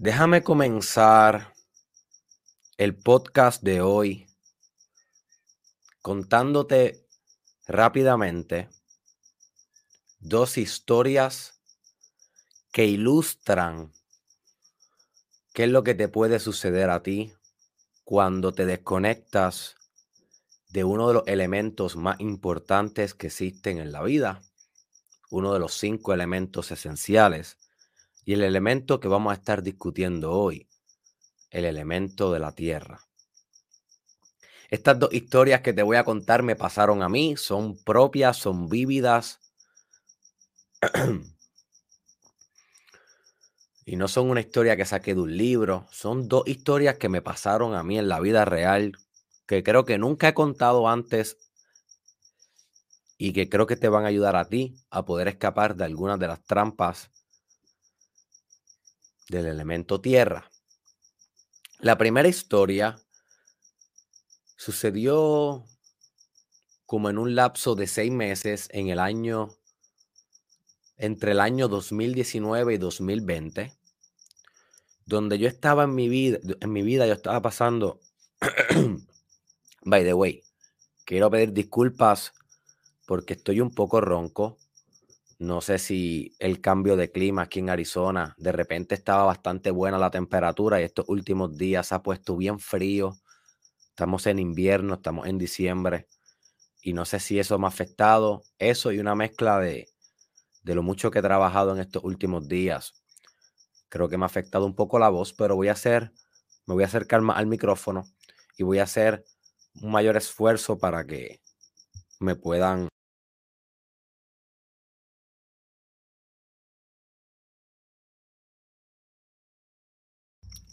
Déjame comenzar el podcast de hoy contándote rápidamente dos historias que ilustran qué es lo que te puede suceder a ti cuando te desconectas de uno de los elementos más importantes que existen en la vida, uno de los cinco elementos esenciales y el elemento que vamos a estar discutiendo hoy, el elemento de la tierra. Estas dos historias que te voy a contar me pasaron a mí, son propias, son vívidas. y no son una historia que saqué de un libro, son dos historias que me pasaron a mí en la vida real, que creo que nunca he contado antes y que creo que te van a ayudar a ti a poder escapar de algunas de las trampas del elemento tierra. La primera historia sucedió como en un lapso de seis meses en el año, entre el año 2019 y 2020, donde yo estaba en mi vida, en mi vida yo estaba pasando, by the way, quiero pedir disculpas porque estoy un poco ronco. No sé si el cambio de clima aquí en Arizona, de repente estaba bastante buena la temperatura y estos últimos días se ha puesto bien frío. Estamos en invierno, estamos en diciembre y no sé si eso me ha afectado. Eso y una mezcla de, de lo mucho que he trabajado en estos últimos días. Creo que me ha afectado un poco la voz, pero voy a hacer, me voy a acercar más al micrófono y voy a hacer un mayor esfuerzo para que me puedan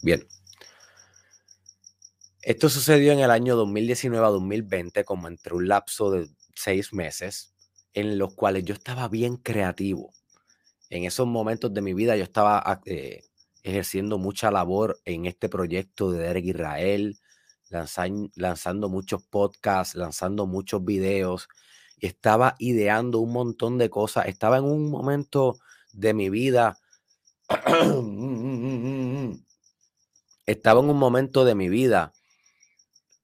Bien. Esto sucedió en el año 2019 a 2020, como entre un lapso de seis meses, en los cuales yo estaba bien creativo. En esos momentos de mi vida yo estaba ah, eh, ejerciendo mucha labor en este proyecto de Derek Israel, lanzando muchos podcasts, lanzando muchos videos, estaba ideando un montón de cosas. Estaba en un momento de mi vida estaba en un momento de mi vida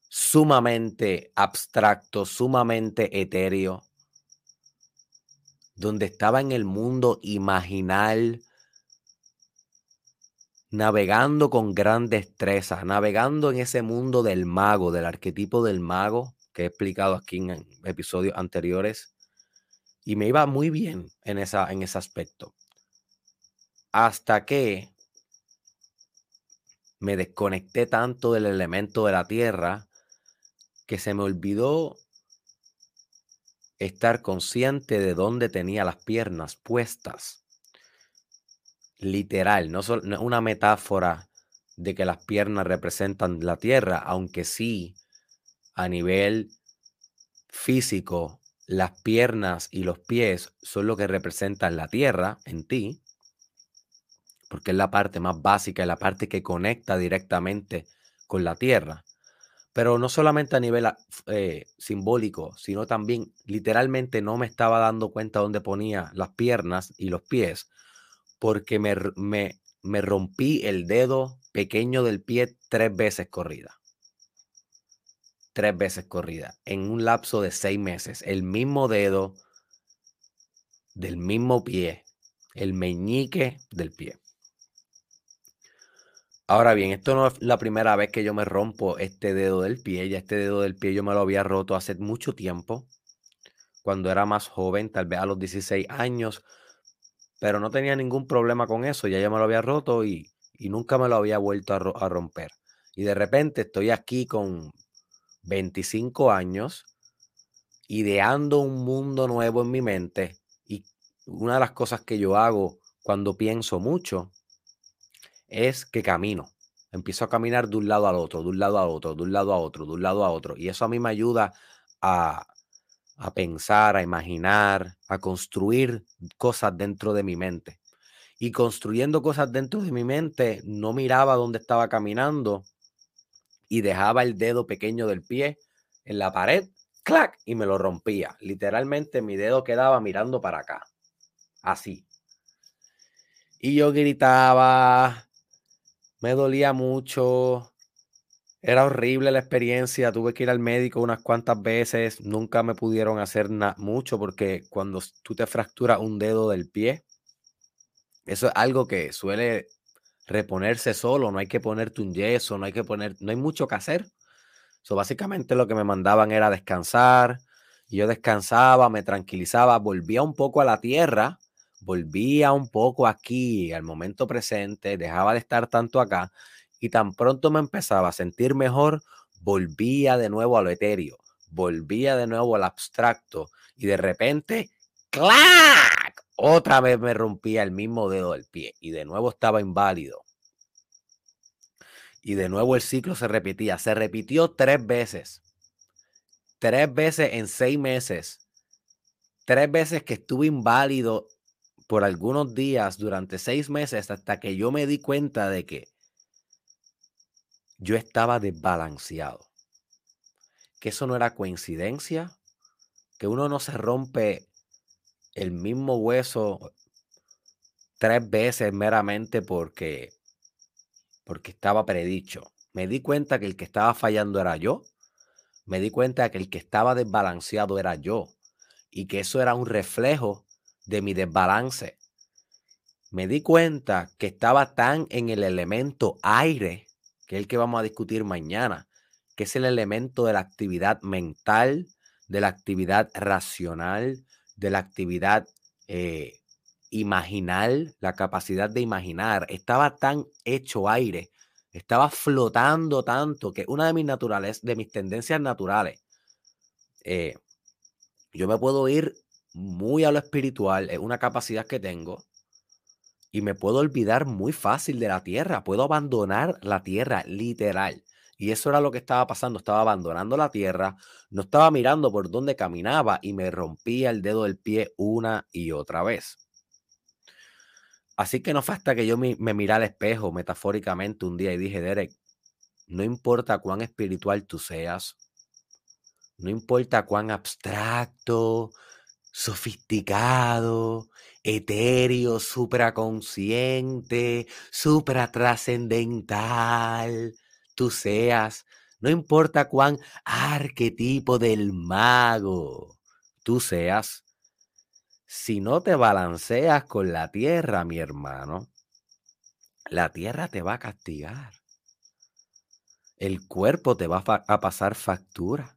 sumamente abstracto, sumamente etéreo, donde estaba en el mundo imaginal, navegando con gran destreza, navegando en ese mundo del mago, del arquetipo del mago, que he explicado aquí en episodios anteriores, y me iba muy bien en, esa, en ese aspecto. Hasta que me desconecté tanto del elemento de la tierra que se me olvidó estar consciente de dónde tenía las piernas puestas. Literal, no, es una metáfora de que las piernas representan la tierra, aunque sí a nivel físico las piernas y los pies son lo que representan la tierra en ti porque es la parte más básica, es la parte que conecta directamente con la tierra. Pero no solamente a nivel eh, simbólico, sino también literalmente no me estaba dando cuenta dónde ponía las piernas y los pies, porque me, me, me rompí el dedo pequeño del pie tres veces corrida. Tres veces corrida, en un lapso de seis meses. El mismo dedo del mismo pie, el meñique del pie. Ahora bien, esto no es la primera vez que yo me rompo este dedo del pie. Ya este dedo del pie yo me lo había roto hace mucho tiempo, cuando era más joven, tal vez a los 16 años, pero no tenía ningún problema con eso. Ya yo me lo había roto y, nunca me lo había vuelto a, a romper. Y de repente estoy aquí con 25 años, ideando un mundo nuevo en mi mente. Y una de las cosas que yo hago cuando pienso mucho es que camino. Empiezo a caminar de un lado al otro, de un lado a otro, de un lado a otro, de un lado a otro. Y eso a mí me ayuda a, a pensar, a imaginar, a construir cosas dentro de mi mente. Y construyendo cosas dentro de mi mente, no miraba dónde estaba caminando y dejaba el dedo pequeño del pie en la pared, clac, y me lo rompía. Literalmente mi dedo quedaba mirando para acá, así. Y yo gritaba, Me dolía mucho. Era horrible la experiencia. Tuve que ir al médico unas cuantas veces. Nunca me pudieron hacer mucho porque cuando tú te fracturas un dedo del pie, eso es algo que suele reponerse solo. No hay que ponerte un yeso, no hay que poner, no hay mucho que hacer. So, básicamente lo que me mandaban era descansar. Yo descansaba, me tranquilizaba, volvía un poco a la tierra volvía un poco aquí, al momento presente, dejaba de estar tanto acá y tan pronto me empezaba a sentir mejor, volvía de nuevo a lo etéreo, volvía de nuevo al abstracto y de repente, ¡clac! Otra vez me rompía el mismo dedo del pie y de nuevo estaba inválido. Y de nuevo el ciclo se repetía. Se repitió tres veces. Tres veces en seis meses. Tres veces que estuve inválido por algunos días durante seis meses hasta que yo me di cuenta de que yo estaba desbalanceado. Que eso no era coincidencia, que uno no se rompe el mismo hueso tres veces meramente porque porque estaba predicho. Me di cuenta que el que estaba fallando era yo. Me di cuenta que el que estaba desbalanceado era yo y que eso era un reflejo de mi desbalance. Me di cuenta que estaba tan en el elemento aire, que es el que vamos a discutir mañana, que es el elemento de la actividad mental, de la actividad racional, de la actividad eh, imaginal, la capacidad de imaginar. Estaba tan hecho aire, estaba flotando tanto que una de mis naturales, de mis tendencias naturales, eh, yo me puedo ir muy a lo espiritual, es una capacidad que tengo. Y me puedo olvidar muy fácil de la tierra, puedo abandonar la tierra literal. Y eso era lo que estaba pasando, estaba abandonando la tierra, no estaba mirando por dónde caminaba y me rompía el dedo del pie una y otra vez. Así que no falta que yo me, me al espejo metafóricamente un día y dije, Derek, no importa cuán espiritual tú seas, no importa cuán abstracto, sofisticado, etéreo, supraconsciente, supratrascendental. Tú seas, no importa cuán arquetipo del mago tú seas, si no te balanceas con la tierra, mi hermano, la tierra te va a castigar. El cuerpo te va a pasar factura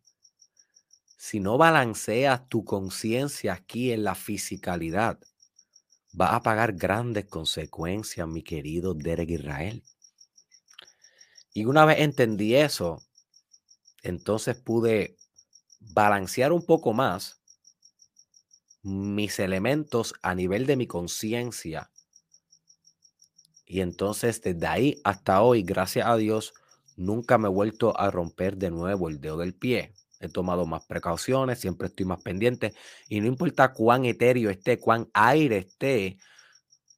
si no balanceas tu conciencia aquí en la fisicalidad, vas a pagar grandes consecuencias, mi querido Derek Israel. Y una vez entendí eso, entonces pude balancear un poco más mis elementos a nivel de mi conciencia. Y entonces desde ahí hasta hoy, gracias a Dios, nunca me he vuelto a romper de nuevo el dedo del pie he tomado más precauciones, siempre estoy más pendiente y no importa cuán etéreo esté, cuán aire esté,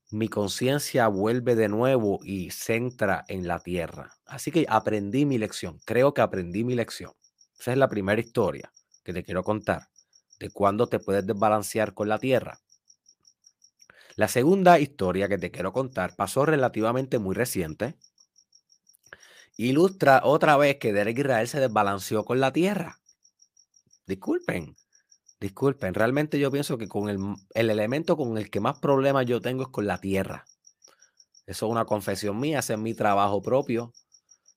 mi conciencia vuelve de nuevo y centra en la tierra. Así que aprendí mi lección, creo que aprendí mi lección. Esa es la primera historia que te quiero contar de cuándo te puedes desbalancear con la tierra. La segunda historia que te quiero contar pasó relativamente muy reciente. Ilustra otra vez que Derek Israel se desbalanceó con la tierra. Disculpen, disculpen. Realmente yo pienso que con el, el elemento con el que más problemas yo tengo es con la tierra. Eso es una confesión mía, ese es mi trabajo propio,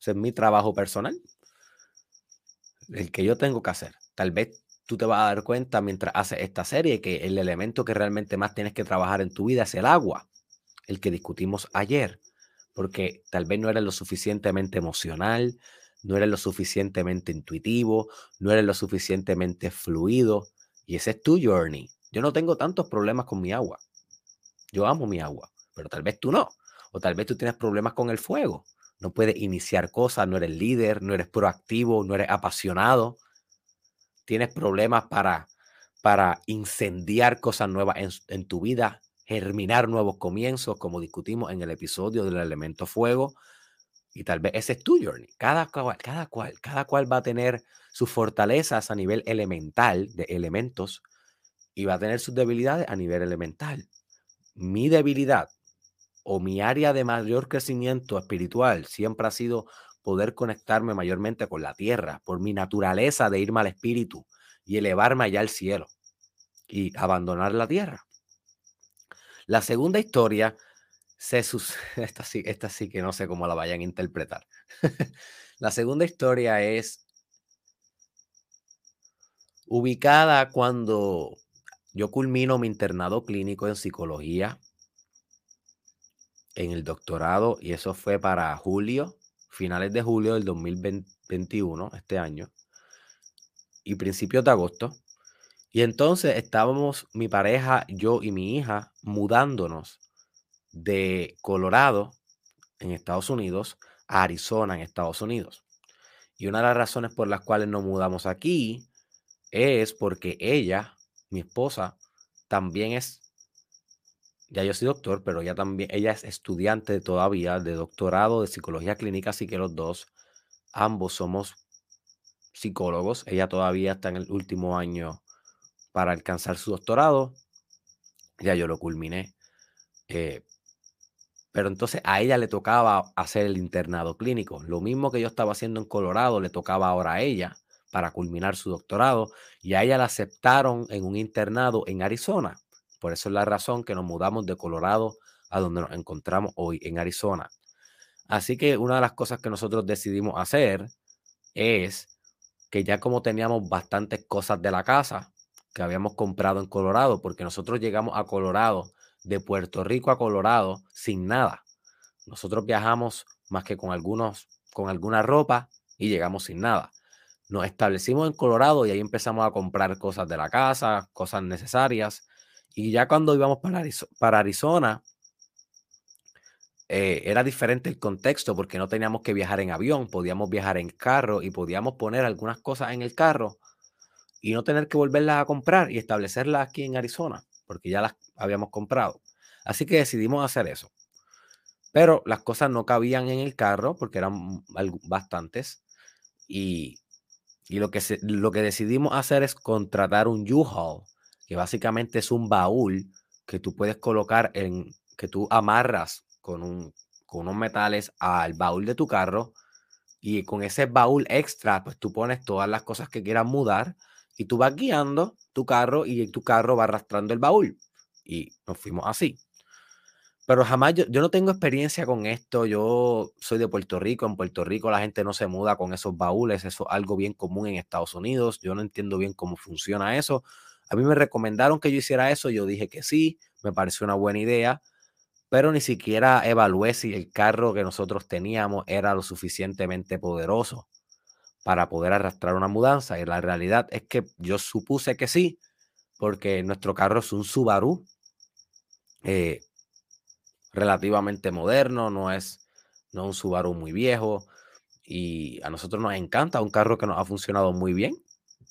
ese es mi trabajo personal, el que yo tengo que hacer. Tal vez tú te vas a dar cuenta mientras haces esta serie que el elemento que realmente más tienes que trabajar en tu vida es el agua, el que discutimos ayer, porque tal vez no eres lo suficientemente emocional, no eres lo suficientemente intuitivo, no eres lo suficientemente fluido. Y ese es tu journey. Yo no tengo tantos problemas con mi agua. Yo amo mi agua, pero tal vez tú no. O tal vez tú tienes problemas con el fuego. No puedes iniciar cosas, no eres líder, no eres proactivo, no eres apasionado. Tienes problemas para, para incendiar cosas nuevas en, en tu vida, germinar nuevos comienzos, como discutimos en el episodio del elemento fuego. Y tal vez ese es tu journey. Cada cual, cada cual, cada cual va a tener sus fortalezas a nivel elemental de elementos y va a tener sus debilidades a nivel elemental. Mi debilidad o mi área de mayor crecimiento espiritual siempre ha sido poder conectarme mayormente con la tierra, por mi naturaleza de irme al espíritu y elevarme allá al cielo y abandonar la tierra. La segunda historia, se esta, sí, esta sí que no sé cómo la vayan a interpretar. la segunda historia es ubicada cuando yo culmino mi internado clínico en psicología en el doctorado y eso fue para julio, finales de julio del 2021, este año, y principios de agosto. Y entonces estábamos mi pareja, yo y mi hija mudándonos de Colorado, en Estados Unidos, a Arizona, en Estados Unidos. Y una de las razones por las cuales nos mudamos aquí es porque ella, mi esposa, también es, ya yo soy doctor, pero ella también, ella es estudiante todavía de doctorado de psicología clínica, así que los dos, ambos somos psicólogos. Ella todavía está en el último año para alcanzar su doctorado. Ya yo lo culminé. Eh, pero entonces a ella le tocaba hacer el internado clínico. Lo mismo que yo estaba haciendo en Colorado, le tocaba ahora a ella para culminar su doctorado y a ella la aceptaron en un internado en Arizona. Por eso es la razón que nos mudamos de Colorado a donde nos encontramos hoy, en Arizona. Así que una de las cosas que nosotros decidimos hacer es que ya como teníamos bastantes cosas de la casa, que habíamos comprado en Colorado, porque nosotros llegamos a Colorado, de Puerto Rico a Colorado, sin nada. Nosotros viajamos más que con algunos, con alguna ropa y llegamos sin nada. Nos establecimos en Colorado y ahí empezamos a comprar cosas de la casa, cosas necesarias. Y ya cuando íbamos para, para Arizona, eh, era diferente el contexto porque no teníamos que viajar en avión, podíamos viajar en carro y podíamos poner algunas cosas en el carro y no tener que volverlas a comprar y establecerlas aquí en Arizona, porque ya las habíamos comprado. Así que decidimos hacer eso. Pero las cosas no cabían en el carro porque eran bastantes y, lo, que lo que decidimos hacer es contratar un U-Haul, que básicamente es un baúl que tú puedes colocar en, que tú amarras con, un, con unos metales al baúl de tu carro y con ese baúl extra, pues tú pones todas las cosas que quieras mudar y tú vas guiando tu carro y tu carro va arrastrando el baúl. Y nos fuimos así. Pero jamás, yo, yo, no tengo experiencia con esto. Yo soy de Puerto Rico. En Puerto Rico la gente no se muda con esos baúles. Eso es algo bien común en Estados Unidos. Yo no entiendo bien cómo funciona eso. A mí me recomendaron que yo hiciera eso. Yo dije que sí. Me pareció una buena idea. Pero ni siquiera evalué si el carro que nosotros teníamos era lo suficientemente poderoso para poder arrastrar una mudanza. Y la realidad es que yo supuse que sí, porque nuestro carro es un Subaru eh, relativamente moderno, no es no un Subaru muy viejo. Y a nosotros nos encanta, un carro que nos ha funcionado muy bien.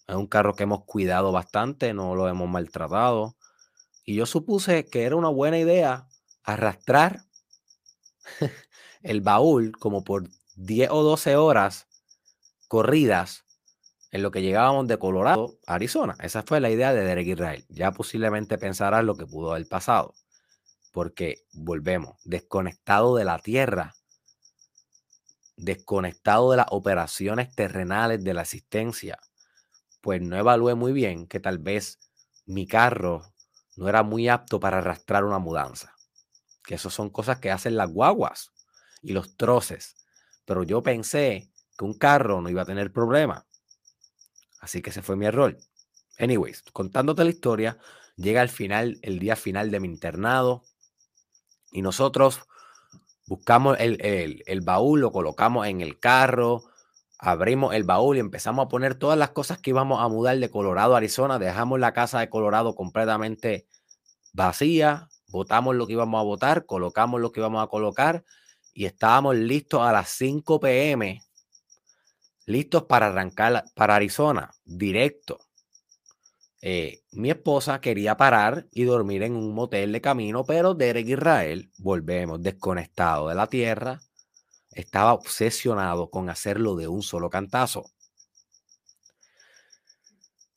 Es un carro que hemos cuidado bastante, no lo hemos maltratado. Y yo supuse que era una buena idea arrastrar el baúl como por 10 o 12 horas corridas en lo que llegábamos de Colorado a Arizona. Esa fue la idea de Derek Israel. Ya posiblemente pensarás lo que pudo haber pasado, porque volvemos, desconectado de la tierra, desconectado de las operaciones terrenales de la existencia, pues no evalué muy bien que tal vez mi carro no era muy apto para arrastrar una mudanza. Que eso son cosas que hacen las guaguas y los troces. Pero yo pensé que un carro no iba a tener problema. Así que ese fue mi error. Anyways, contándote la historia, llega el final, el día final de mi internado y nosotros buscamos el, el, baúl, lo colocamos en el carro, abrimos el baúl y empezamos a poner todas las cosas que íbamos a mudar de Colorado a Arizona. Dejamos la casa de Colorado completamente vacía, botamos lo que íbamos a votar, colocamos lo que íbamos a colocar y estábamos listos a las 5 pm listos para arrancar para Arizona, directo. Eh, mi esposa quería parar y dormir en un motel de camino, pero Derek Israel, volvemos, desconectado de la tierra, estaba obsesionado con hacerlo de un solo cantazo.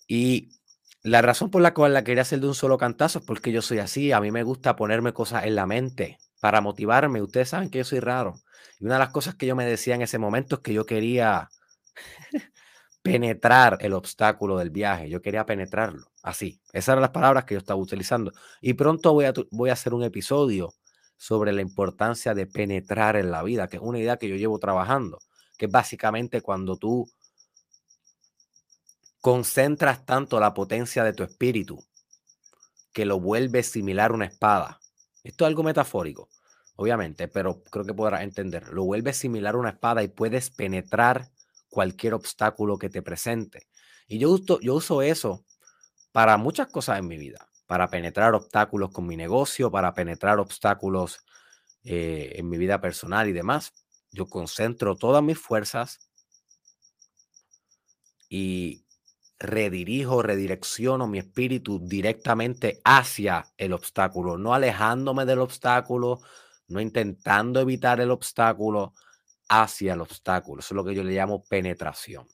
Y la razón por la cual la quería hacer de un solo cantazo es porque yo soy así, a mí me gusta ponerme cosas en la mente para motivarme. Ustedes saben que yo soy raro. Y una de las cosas que yo me decía en ese momento es que yo quería penetrar el obstáculo del viaje. Yo quería penetrarlo. Así. Esas eran las palabras que yo estaba utilizando. Y pronto voy a, voy a hacer un episodio sobre la importancia de penetrar en la vida, que es una idea que yo llevo trabajando, que es básicamente cuando tú concentras tanto la potencia de tu espíritu que lo vuelves similar a una espada. Esto es algo metafórico, obviamente, pero creo que podrás entender. Lo vuelves similar a una espada y puedes penetrar cualquier obstáculo que te presente. Y yo uso, eso para muchas cosas en mi vida para penetrar obstáculos con mi negocio, para penetrar obstáculos eh, en mi vida personal y demás. Yo concentro todas mis fuerzas y redirijo, redirecciono mi espíritu directamente hacia el obstáculo, no alejándome del obstáculo, no intentando evitar el obstáculo, hacia el obstáculo. Eso es lo que yo le llamo penetración.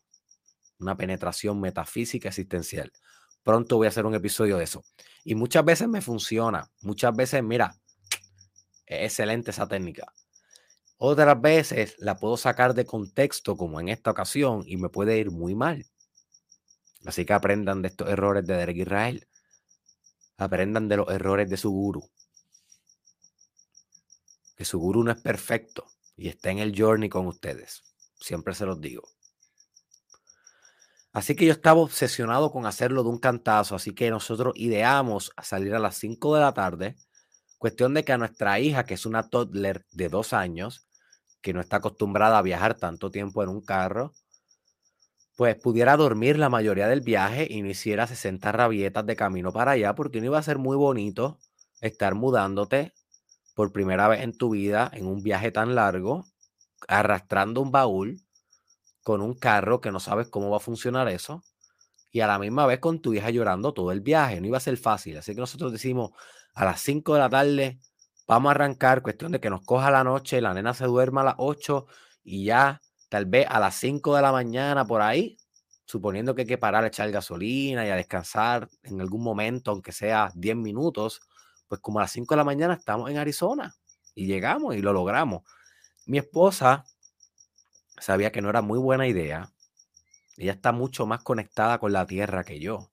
Una penetración metafísica existencial. Pronto voy a hacer un episodio de eso. Y muchas veces me funciona. Muchas veces, mira, es excelente esa técnica. Otras veces la puedo sacar de contexto, como en esta ocasión, y me puede ir muy mal. Así que aprendan de estos errores de Derek Israel. Aprendan de los errores de su guru. Que su guru no es perfecto y está en el journey con ustedes. Siempre se los digo. Así que yo estaba obsesionado con hacerlo de un cantazo, así que nosotros ideamos salir a las 5 de la tarde. Cuestión de que a nuestra hija, que es una toddler de dos años, que no está acostumbrada a viajar tanto tiempo en un carro, pues pudiera dormir la mayoría del viaje y no hiciera 60 rabietas de camino para allá, porque no iba a ser muy bonito estar mudándote por primera vez en tu vida en un viaje tan largo, arrastrando un baúl con un carro que no sabes cómo va a funcionar eso, y a la misma vez con tu hija llorando todo el viaje. No iba a ser fácil. Así que nosotros decimos a las 5 de la tarde, vamos a arrancar, cuestión de que nos coja la noche, la nena se duerma a las 8 y ya tal vez a las 5 de la mañana por ahí, suponiendo que hay que parar a echar gasolina y a descansar en algún momento, aunque sea 10 minutos, pues como a las 5 de la mañana estamos en Arizona y llegamos y lo logramos. Mi esposa sabía que no era muy buena idea. Ella está mucho más conectada con la tierra que yo.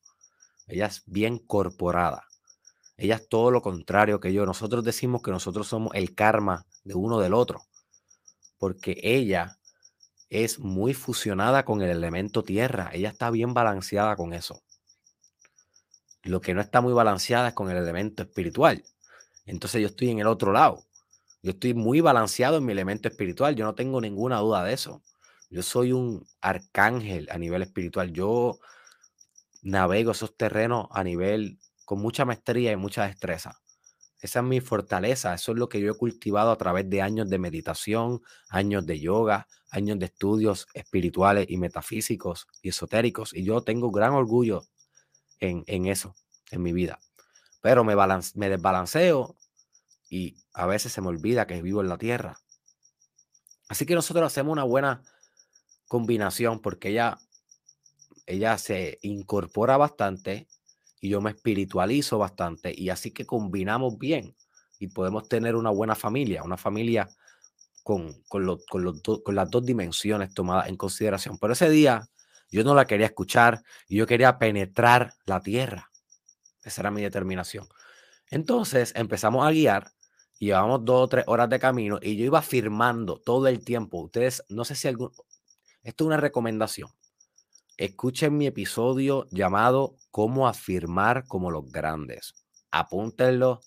Ella es bien corporada. Ella es todo lo contrario que yo. Nosotros decimos que nosotros somos el karma de uno del otro. Porque ella es muy fusionada con el elemento tierra. Ella está bien balanceada con eso. Lo que no está muy balanceada es con el elemento espiritual. Entonces yo estoy en el otro lado. Yo estoy muy balanceado en mi elemento espiritual, yo no tengo ninguna duda de eso. Yo soy un arcángel a nivel espiritual. Yo navego esos terrenos a nivel con mucha maestría y mucha destreza. Esa es mi fortaleza, eso es lo que yo he cultivado a través de años de meditación, años de yoga, años de estudios espirituales y metafísicos y esotéricos. Y yo tengo gran orgullo en, eso, en mi vida. Pero me, me desbalanceo y a veces se me olvida que vivo en la tierra. Así que nosotros hacemos una buena combinación porque ella, ella se incorpora bastante y yo me espiritualizo bastante y así que combinamos bien y podemos tener una buena familia, una familia con, con, con, con las dos dimensiones tomadas en consideración. Pero ese día yo no la quería escuchar y yo quería penetrar la tierra. Esa era mi determinación. Entonces empezamos a guiar llevamos dos o tres horas de camino y yo iba firmando todo el tiempo. Ustedes, no sé si algún, esto es una recomendación. Escuchen mi episodio llamado Cómo afirmar como los grandes. Apúntenlo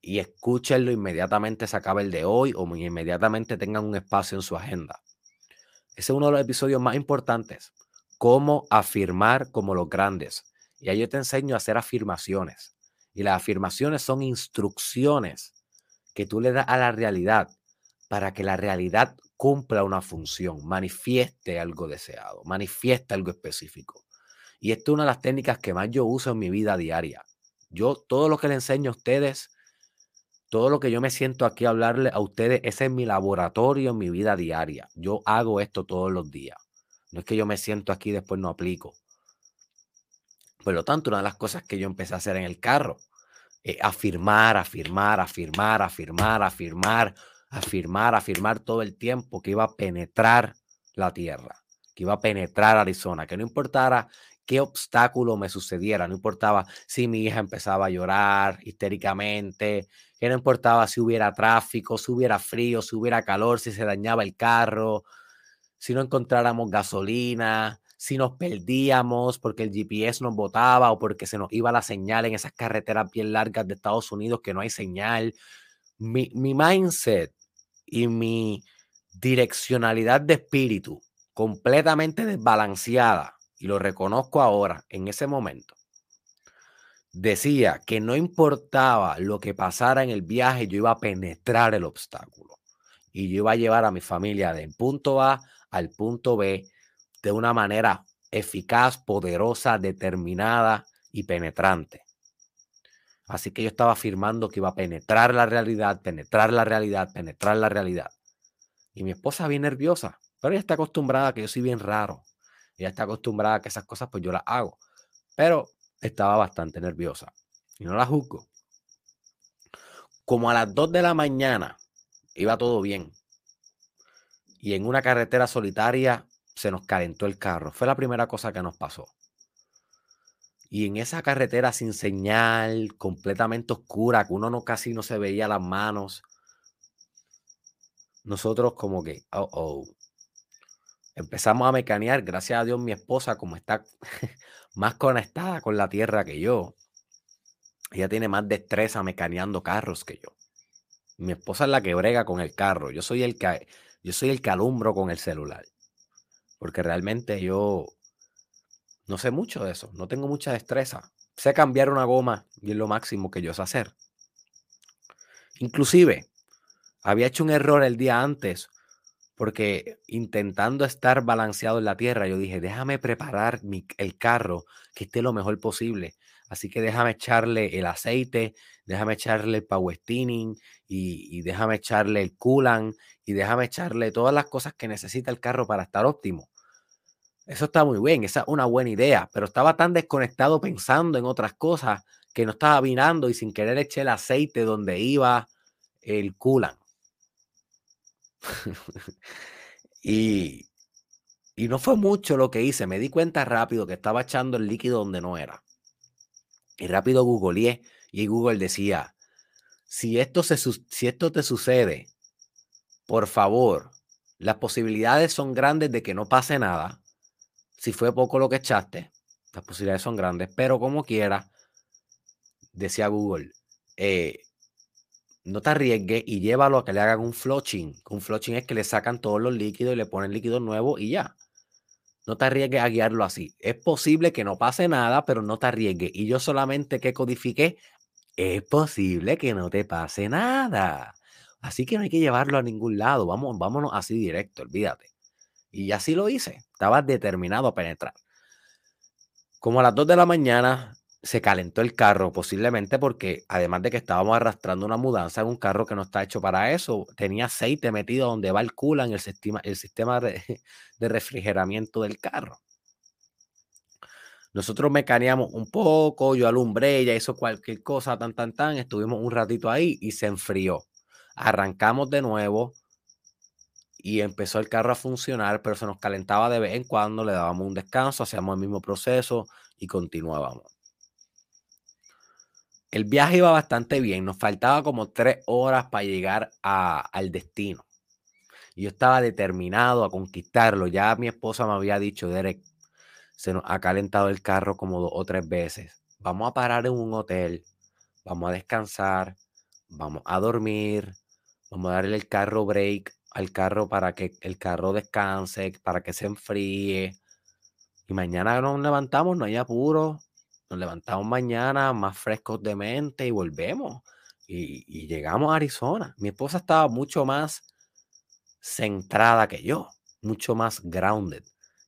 y escúchenlo inmediatamente se acaba el de hoy o inmediatamente tengan un espacio en su agenda. Ese es uno de los episodios más importantes. Cómo afirmar como los grandes. Y ahí yo te enseño a hacer afirmaciones. Y las afirmaciones son instrucciones que tú le das a la realidad para que la realidad cumpla una función, manifieste algo deseado, manifieste algo específico. Y esta es una de las técnicas que más yo uso en mi vida diaria. Yo todo lo que le enseño a ustedes, todo lo que yo me siento aquí a hablarle a ustedes, ese es mi laboratorio en mi vida diaria. Yo hago esto todos los días. No es que yo me siento aquí y después no aplico. Por lo tanto, una de las cosas que yo empecé a hacer en el carro eh, afirmar, afirmar, afirmar, afirmar, afirmar, afirmar, afirmar todo el tiempo que iba a penetrar la tierra, que iba a penetrar Arizona, que no importara qué obstáculo me sucediera, no importaba si mi hija empezaba a llorar histéricamente, que no importaba si hubiera tráfico, si hubiera frío, si hubiera calor, si se dañaba el carro, si no encontráramos gasolina, si nos perdíamos porque el GPS nos botaba o porque se nos iba la señal en esas carreteras bien largas de Estados Unidos que no hay señal. Mi, mi mindset y mi direccionalidad de espíritu completamente desbalanceada, y lo reconozco ahora, en ese momento, decía que no importaba lo que pasara en el viaje, yo iba a penetrar el obstáculo y yo iba a llevar a mi familia del punto A al punto B de una manera eficaz, poderosa, determinada y penetrante. Así que yo estaba afirmando que iba a penetrar la realidad, penetrar la realidad, penetrar la realidad. Y mi esposa bien nerviosa, pero ella está acostumbrada a que yo soy bien raro. Ella está acostumbrada a que esas cosas pues yo las hago. Pero estaba bastante nerviosa. Y no la juzgo. Como a las 2 de la mañana iba todo bien. Y en una carretera solitaria se nos calentó el carro. Fue la primera cosa que nos pasó. Y en esa carretera sin señal, completamente oscura, que uno no casi no se veía las manos, nosotros como que, oh, oh. Empezamos a mecanear, gracias a Dios mi esposa, como está más conectada con la tierra que yo, ella tiene más destreza mecaneando carros que yo. Mi esposa es la que brega con el carro, yo soy el que, yo soy el que alumbro con el celular. Porque realmente yo no sé mucho de eso, no tengo mucha destreza. Sé cambiar una goma y es lo máximo que yo sé hacer. Inclusive, había hecho un error el día antes porque intentando estar balanceado en la tierra, yo dije, déjame preparar el carro que esté lo mejor posible. Así que déjame echarle el aceite, déjame echarle el power y déjame echarle el coolant y déjame echarle todas las cosas que necesita el carro para estar óptimo. Eso está muy bien, esa es una buena idea, pero estaba tan desconectado pensando en otras cosas que no estaba mirando y sin querer eché el aceite donde iba el coolant. y, y no fue mucho lo que hice. Me di cuenta rápido que estaba echando el líquido donde no era. Y rápido googleé y Google decía, si esto, se, si esto te sucede, por favor, las posibilidades son grandes de que no pase nada. Si fue poco lo que echaste, las posibilidades son grandes, pero como quiera, decía Google, eh, no te arriesgues y llévalo a que le hagan un flushing. Un flushing es que le sacan todos los líquidos y le ponen líquido nuevo y ya. No te arriesgues a guiarlo así. Es posible que no pase nada, pero no te arriesgues. Y yo solamente que codifiqué, es posible que no te pase nada. Así que no hay que llevarlo a ningún lado. Vamos, vámonos así directo, olvídate. Y así lo hice. Estaba determinado a penetrar. Como a las 2 de la mañana, se calentó el carro, posiblemente porque además de que estábamos arrastrando una mudanza en un carro que no está hecho para eso, tenía aceite metido donde va el en el sistema, el sistema de, refrigeramiento del carro. Nosotros mecaneamos un poco, yo alumbré, ella hizo cualquier cosa, tan, tan, tan, estuvimos un ratito ahí y se enfrió. Arrancamos de nuevo y empezó el carro a funcionar, pero se nos calentaba de vez en cuando, le dábamos un descanso, hacíamos el mismo proceso y continuábamos. El viaje iba bastante bien, nos faltaba como tres horas para llegar al destino. Yo estaba determinado a conquistarlo. Ya mi esposa me había dicho, Derek, se nos ha calentado el carro como dos o tres veces. Vamos a parar en un hotel, vamos a descansar, vamos a dormir, vamos a darle el carro break al carro para que el carro descanse, para que se enfríe. Y mañana nos levantamos, no hay apuro, nos levantamos mañana más frescos de mente y volvemos. Y, llegamos a Arizona. Mi esposa estaba mucho más centrada que yo, mucho más grounded.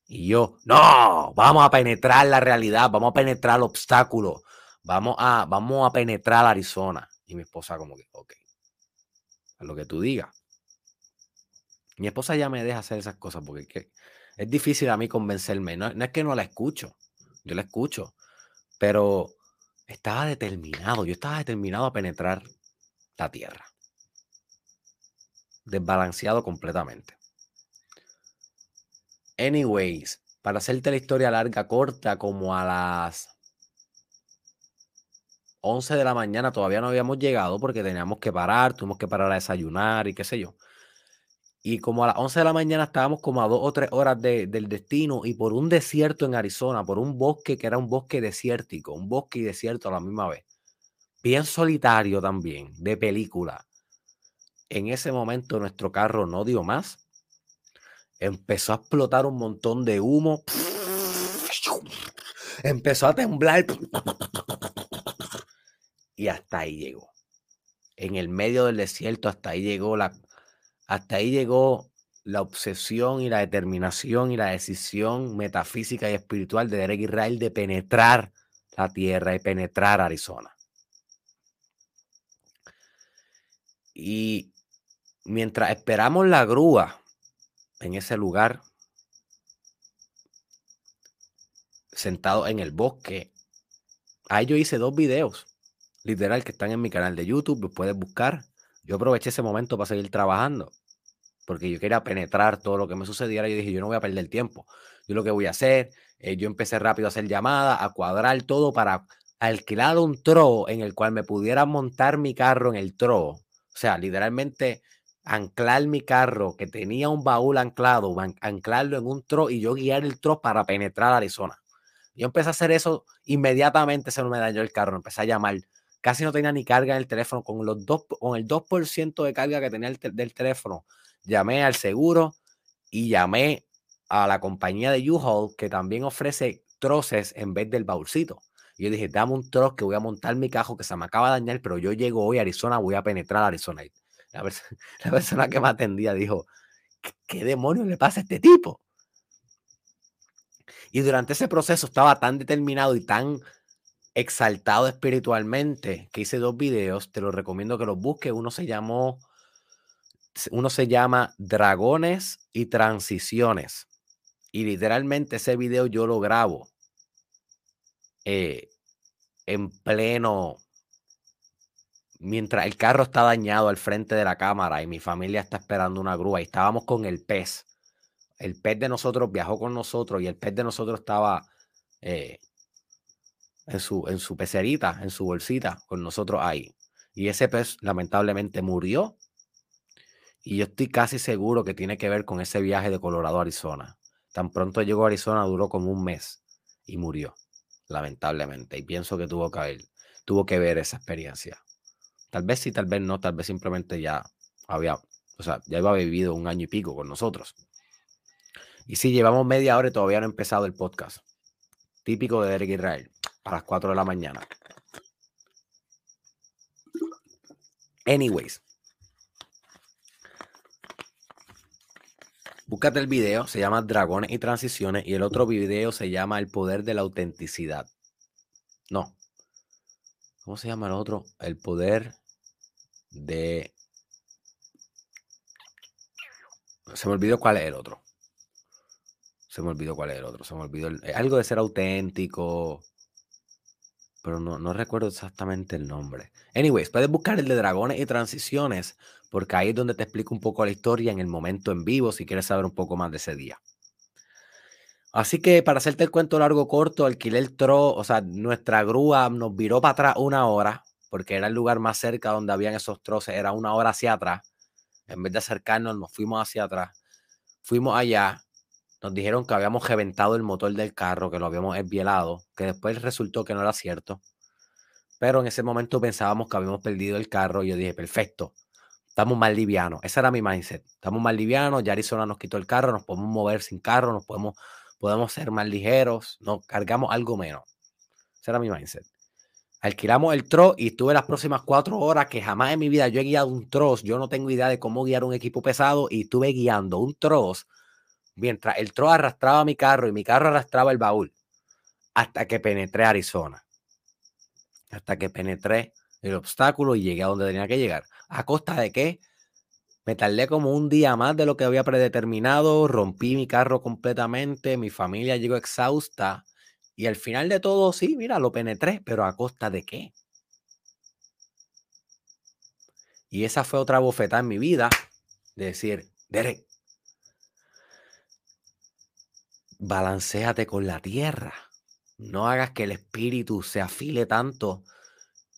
Y yo, no, vamos a penetrar la realidad, vamos a penetrar el obstáculo, vamos a, vamos a penetrar Arizona. Y mi esposa como que, ok, a lo que tú digas. Mi esposa ya me deja hacer esas cosas porque es, difícil a mí convencerme. no, es que no la escucho, yo la escucho, pero estaba determinado, yo estaba determinado a penetrar la tierra. Desbalanceado completamente. Anyways, para hacerte la historia larga, corta, como a las 11 de la mañana todavía no habíamos llegado porque teníamos que parar, tuvimos que parar a desayunar y qué sé yo. Y como a las 11 de la mañana estábamos como a dos o tres horas del destino y por un desierto en Arizona, por un bosque que era un bosque desértico, un bosque y desierto a la misma vez. Bien solitario también, de película. En ese momento nuestro carro no dio más. Empezó a explotar un montón de humo. Empezó a temblar. Y hasta ahí llegó. En el medio del desierto, hasta ahí llegó la hasta ahí llegó la obsesión y la determinación y la decisión metafísica y espiritual de Derek Israel de penetrar la tierra y penetrar Arizona. Y mientras esperamos la grúa en ese lugar, sentado en el bosque, ahí yo hice dos videos, literal, que están en mi canal de YouTube, los puedes buscar. Yo aproveché ese momento para seguir trabajando, porque yo quería penetrar todo lo que me sucediera. Yo dije, yo no voy a perder tiempo. Yo lo que voy a hacer, eh, yo empecé rápido a hacer llamadas, a cuadrar todo para alquilar un tro en el cual me pudiera montar mi carro en el tro. O sea, literalmente anclar mi carro que tenía un baúl anclado, anclarlo en un tro y yo guiar el tro para penetrar a Arizona. Yo empecé a hacer eso inmediatamente, se me dañó el carro, empecé a llamar casi no tenía ni carga en el teléfono, con, los dos, con el 2% de carga que tenía el del teléfono, llamé al seguro y llamé a la compañía de U-Haul que también ofrece troces en vez del baúlcito. Y yo dije, dame un troz que voy a montar mi cajo que se me acaba de dañar, pero yo llego hoy a Arizona, voy a penetrar a Arizona. La, la persona que me atendía dijo, ¿qué demonios le pasa a este tipo? Y durante ese proceso estaba tan determinado y tan exaltado espiritualmente, que hice dos videos, te lo recomiendo que los busques. Uno se llamó, uno se llama Dragones y Transiciones. Y literalmente ese video yo lo grabo eh, en pleno, mientras el carro está dañado al frente de la cámara y mi familia está esperando una grúa y estábamos con el pez. El pez de nosotros viajó con nosotros y el pez de nosotros estaba eh, en su, en su pecerita, en su bolsita, con nosotros ahí. Y ese pez lamentablemente murió. Y yo estoy casi seguro que tiene que ver con ese viaje de Colorado a Arizona. Tan pronto llegó a Arizona, duró como un mes y murió, lamentablemente. Y pienso que tuvo que ver, tuvo que ver esa experiencia. Tal vez sí, tal vez no, tal vez simplemente ya había, o sea, ya había vivido un año y pico con nosotros. Y sí, llevamos media hora y todavía no ha empezado el podcast. Típico de Eric Israel a las 4 de la mañana. Anyways. Búscate el video, se llama Dragones y Transiciones, y el otro video se llama El Poder de la Autenticidad. No. ¿Cómo se llama el otro? El Poder de... Se me olvidó cuál es el otro. Se me olvidó cuál es el otro. Se me olvidó algo de ser auténtico pero no, recuerdo exactamente el nombre. Anyways, puedes buscar el de dragones y transiciones, porque ahí es donde te explico un poco la historia en el momento en vivo, si quieres saber un poco más de ese día. Así que para hacerte el cuento largo corto, alquilé el tro, o sea, nuestra grúa nos viró para atrás una hora, porque era el lugar más cerca donde habían esos troces, era una hora hacia atrás. En vez de acercarnos, nos fuimos hacia atrás. Fuimos allá, nos dijeron que habíamos reventado el motor del carro, que lo habíamos esbielado, que después resultó que no era cierto. Pero en ese momento pensábamos que habíamos perdido el carro y yo dije, perfecto, estamos más livianos. Ese era mi mindset. Estamos más livianos, ya Arizona nos quitó el carro, nos podemos mover sin carro, nos podemos, podemos ser más ligeros, nos cargamos algo menos. Ese era mi mindset. Alquilamos el TRO y estuve las próximas cuatro horas que jamás en mi vida yo he guiado un TROS. Yo no tengo idea de cómo guiar un equipo pesado y estuve guiando un TROS mientras el tro arrastraba mi carro y mi carro arrastraba el baúl, hasta que penetré Arizona. Hasta que penetré el obstáculo y llegué a donde tenía que llegar. ¿A costa de qué? Me tardé como un día más de lo que había predeterminado, rompí mi carro completamente, mi familia llegó exhausta Y al final de todo, sí, mira, lo penetré, pero a costa de qué? Y esa fue otra bofetada en mi vida de decir, Derek, balanceate con la tierra. No hagas que el espíritu se afile tanto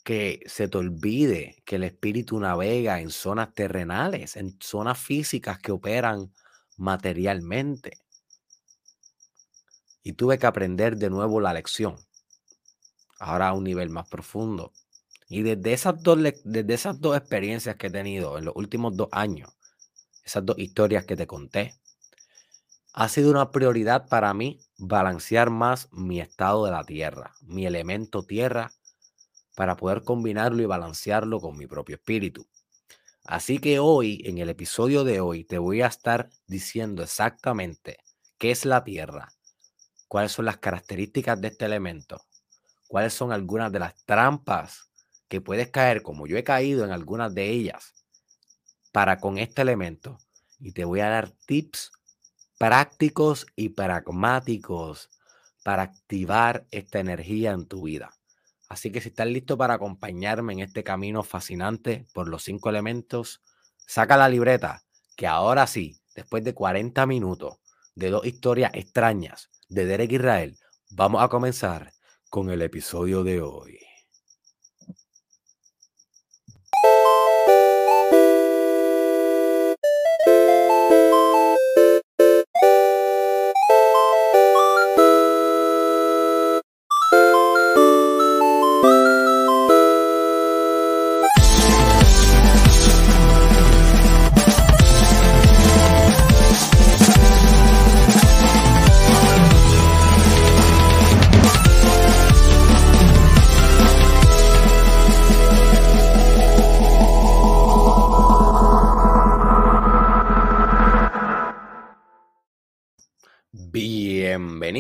que se te olvide que el espíritu navega en zonas terrenales, en zonas físicas que operan materialmente. Y tuve que aprender de nuevo la lección, ahora a un nivel más profundo. Y desde esas dos, desde esas dos experiencias que he tenido en los últimos dos años, esas dos historias que te conté, ha sido una prioridad para mí balancear más mi estado de la tierra, mi elemento tierra, para poder combinarlo y balancearlo con mi propio espíritu. Así que hoy, en el episodio de hoy, te voy a estar diciendo exactamente qué es la tierra, cuáles son las características de este elemento, cuáles son algunas de las trampas que puedes caer, como yo he caído en algunas de ellas, para con este elemento. Y te voy a dar tips prácticos y pragmáticos para activar esta energía en tu vida. Así que si estás listo para acompañarme en este camino fascinante por los cinco elementos, saca la libreta, que ahora sí, después de 40 minutos de dos historias extrañas de Derek Israel, vamos a comenzar con el episodio de hoy.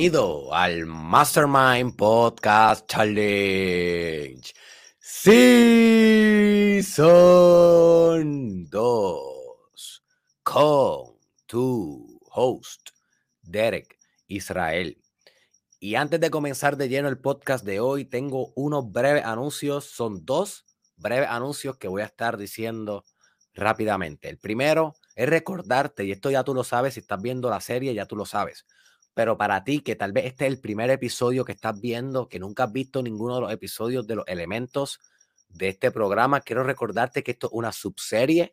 Bienvenido al Mastermind Podcast Challenge Season 2 con tu host Derek Israel. Y antes de comenzar de lleno el podcast de hoy, tengo unos breves anuncios. Son dos breves anuncios que voy a estar diciendo rápidamente. El primero es recordarte, y esto ya tú lo sabes, si estás viendo la serie, ya tú lo sabes pero para ti, que tal vez este es el primer episodio que estás viendo, que nunca has visto ninguno de los episodios de los elementos de este programa, quiero recordarte que esto es una subserie.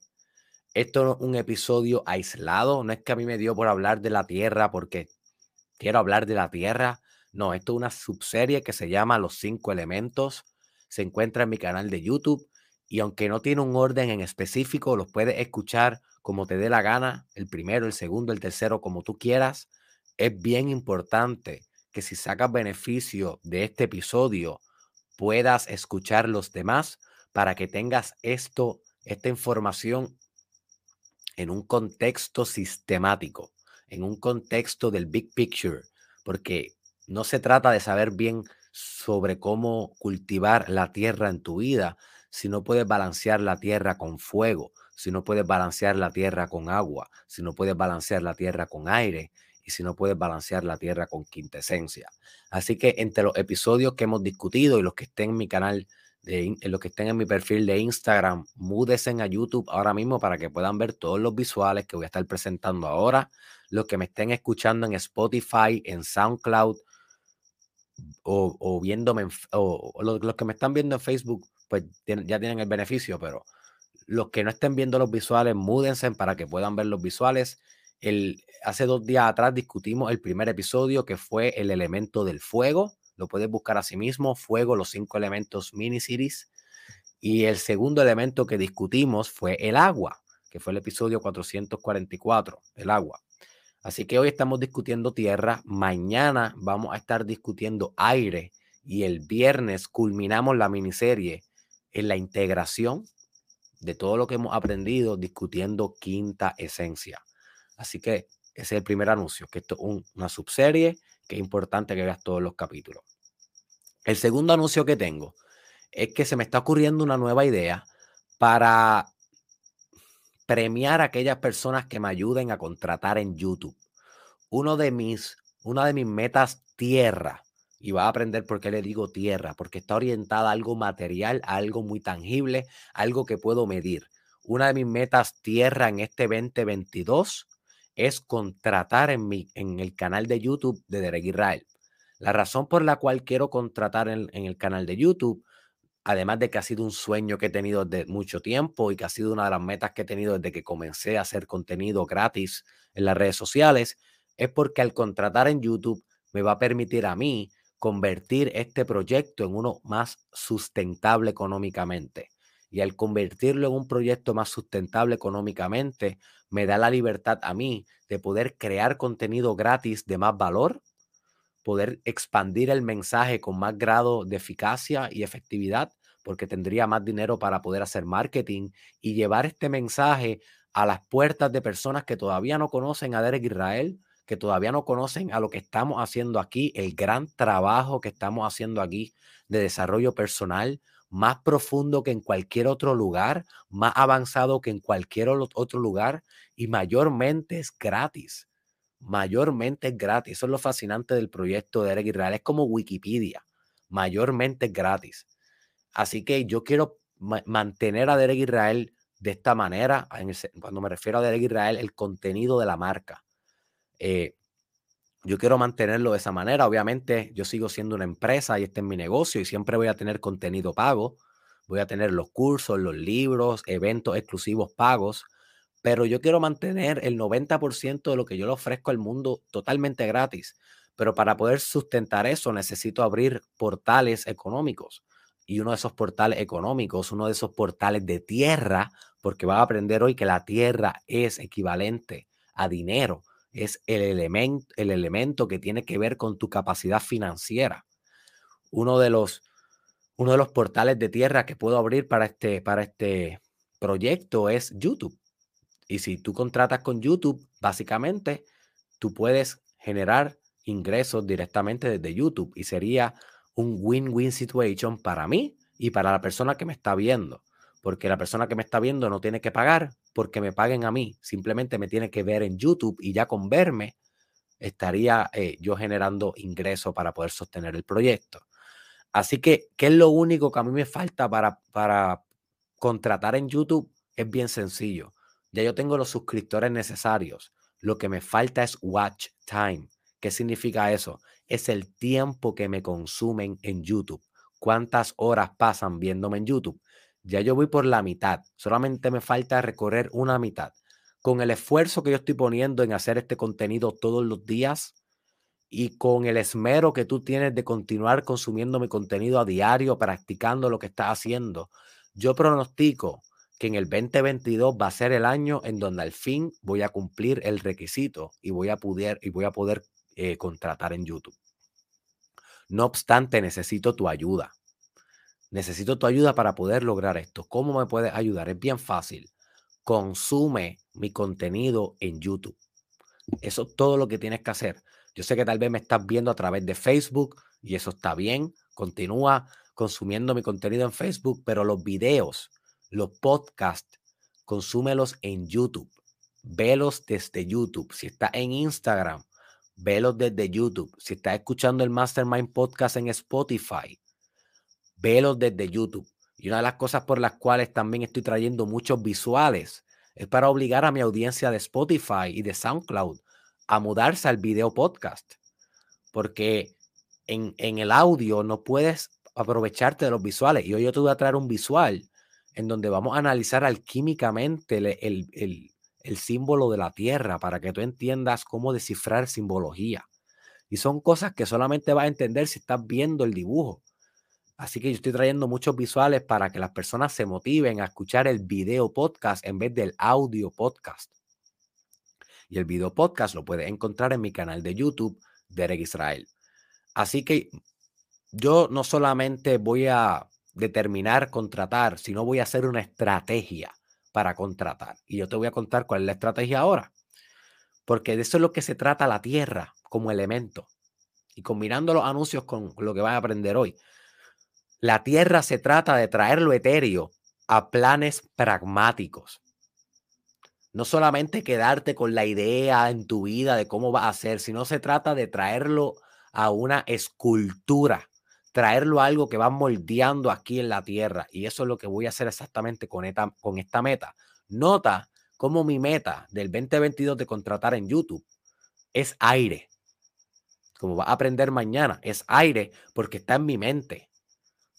Esto no es un episodio aislado. No es que a mí me dio por hablar de la Tierra porque quiero hablar de la Tierra. No, esto es una subserie que se llama Los Cinco Elementos. Se encuentra en mi canal de YouTube. Y aunque no tiene un orden en específico, los puedes escuchar como te dé la gana. El primero, el segundo, el tercero, como tú quieras es bien importante que si sacas beneficio de este episodio, puedas escuchar los demás para que tengas esto, esta información en un contexto sistemático, en un contexto del big picture, porque no se trata de saber bien sobre cómo cultivar la tierra en tu vida, si no puedes balancear la tierra con fuego, si no puedes balancear la tierra con agua, si no puedes balancear la tierra con aire, y si no puedes balancear la tierra con quintesencia. Así que entre los episodios que hemos discutido y los que estén en mi canal, de, los que estén en mi perfil de Instagram, múdese a YouTube ahora mismo para que puedan ver todos los visuales que voy a estar presentando ahora. Los que me estén escuchando en Spotify, en SoundCloud o, viéndome, o, los, los, que me están viendo en Facebook, pues ya tienen el beneficio, pero los que no estén viendo los visuales, múdense para que puedan ver los visuales hace dos días atrás discutimos el primer episodio que fue el elemento del fuego. Lo puedes buscar a sí mismo, fuego, los cinco elementos mini series. Y el segundo elemento que discutimos fue el agua, que fue el episodio 444, el agua. Así que hoy estamos discutiendo tierra, mañana vamos a estar discutiendo aire y el viernes culminamos la miniserie en la integración de todo lo que hemos aprendido discutiendo quinta esencia. Así que ese es el primer anuncio, que esto es una subserie que es importante que veas todos los capítulos. El segundo anuncio que tengo es que se me está ocurriendo una nueva idea para premiar a aquellas personas que me ayuden a contratar en YouTube. Uno de mis, una de mis metas tierra, y vas a aprender por qué le digo tierra, porque está orientada a algo material, a algo muy tangible, algo que puedo medir. Una de mis metas tierra en este 2022 es contratar en, mi, en el canal de YouTube de Derek Israel. La razón por la cual quiero contratar en, en el canal de YouTube además de que ha sido un sueño que he tenido desde mucho tiempo y que ha sido una de las metas que he tenido desde que comencé a hacer contenido gratis en las redes sociales, es porque al contratar en YouTube me va a permitir a mí convertir este proyecto en uno más sustentable económicamente. Y al convertirlo en un proyecto más sustentable económicamente, me da la libertad a mí de poder crear contenido gratis de más valor poder expandir el mensaje con más grado de eficacia y efectividad, porque tendría más dinero para poder hacer marketing y llevar este mensaje a las puertas de personas que todavía no conocen a Derek Israel, que todavía no conocen a lo que estamos haciendo aquí, el gran trabajo que estamos haciendo aquí de desarrollo personal, más profundo que en cualquier otro lugar, más avanzado que en cualquier otro lugar y mayormente es gratis mayormente es gratis. Eso es lo fascinante del proyecto de Eric Israel. Es como Wikipedia, mayormente es gratis. Así que yo quiero mantener a Derek Israel de esta manera. cuando me refiero a Derek Israel, el contenido de la marca. Eh, yo quiero mantenerlo de esa manera. Obviamente, yo sigo siendo una empresa y este es mi negocio y siempre voy a tener contenido pago. Voy a tener los cursos, los libros, eventos exclusivos pagos pero yo quiero mantener el 90% de lo que yo le ofrezco al mundo totalmente gratis. Pero para poder sustentar eso necesito abrir portales económicos. Y uno de esos portales económicos, uno de esos portales de tierra, porque va a aprender hoy que la tierra es equivalente a dinero, es el elemento, el elemento que tiene que ver con tu capacidad financiera. Uno de los, uno de los portales de tierra que puedo abrir para este, para este proyecto es YouTube. Y si tú contratas con YouTube, básicamente tú puedes generar ingresos directamente desde YouTube y sería un win-win situation para mí y para la persona que me está viendo. Porque la persona que me está viendo no tiene que pagar porque me paguen a mí. Simplemente me tiene que ver en YouTube y ya con verme estaría eh, yo generando ingresos para poder sostener el proyecto. Así que, ¿qué es lo único que a mí me falta para, para contratar en YouTube? Es bien sencillo. Ya yo tengo los suscriptores necesarios. Lo que me falta es watch time. ¿Qué significa eso? Es el tiempo que me consumen en YouTube. ¿Cuántas horas pasan viéndome en YouTube? Ya yo voy por la mitad. Solamente me falta recorrer una mitad. Con el esfuerzo que yo estoy poniendo en hacer este contenido todos los días y con el esmero que tú tienes de continuar consumiendo mi contenido a diario, practicando lo que estás haciendo, yo pronostico que en el 2022 va a ser el año en donde al fin voy a cumplir el requisito y voy a poder, y voy a poder eh, contratar en YouTube. No obstante, necesito tu ayuda. Necesito tu ayuda para poder lograr esto. ¿Cómo me puedes ayudar? Es bien fácil. Consume mi contenido en YouTube. Eso es todo lo que tienes que hacer. Yo sé que tal vez me estás viendo a través de Facebook y eso está bien. Continúa consumiendo mi contenido en Facebook, pero los videos los podcasts, consúmelos en YouTube. Velos desde YouTube. Si está en Instagram, velos desde YouTube. Si está escuchando el Mastermind Podcast en Spotify, velos desde YouTube. Y una de las cosas por las cuales también estoy trayendo muchos visuales es para obligar a mi audiencia de Spotify y de SoundCloud a mudarse al video podcast. Porque en, en el audio no puedes aprovecharte de los visuales. Y hoy yo te voy a traer un visual en donde vamos a analizar alquímicamente el, el, símbolo de la Tierra para que tú entiendas cómo descifrar simbología. Y son cosas que solamente vas a entender si estás viendo el dibujo. Así que yo estoy trayendo muchos visuales para que las personas se motiven a escuchar el video podcast en vez del audio podcast. Y el video podcast lo puedes encontrar en mi canal de YouTube, Derek Israel. Así que yo no solamente voy a determinar contratar, si no voy a hacer una estrategia para contratar. Y yo te voy a contar cuál es la estrategia ahora. Porque de eso es lo que se trata la tierra como elemento. Y combinando los anuncios con lo que vas a aprender hoy. La tierra se trata de traer lo etéreo a planes pragmáticos. No solamente quedarte con la idea en tu vida de cómo va a ser, sino se trata de traerlo a una escultura, traerlo a algo que va moldeando aquí en la tierra. Y eso es lo que voy a hacer exactamente con esta, con esta meta. Nota cómo mi meta del 2022 de contratar en YouTube es aire. Como va a aprender mañana, es aire porque está en mi mente.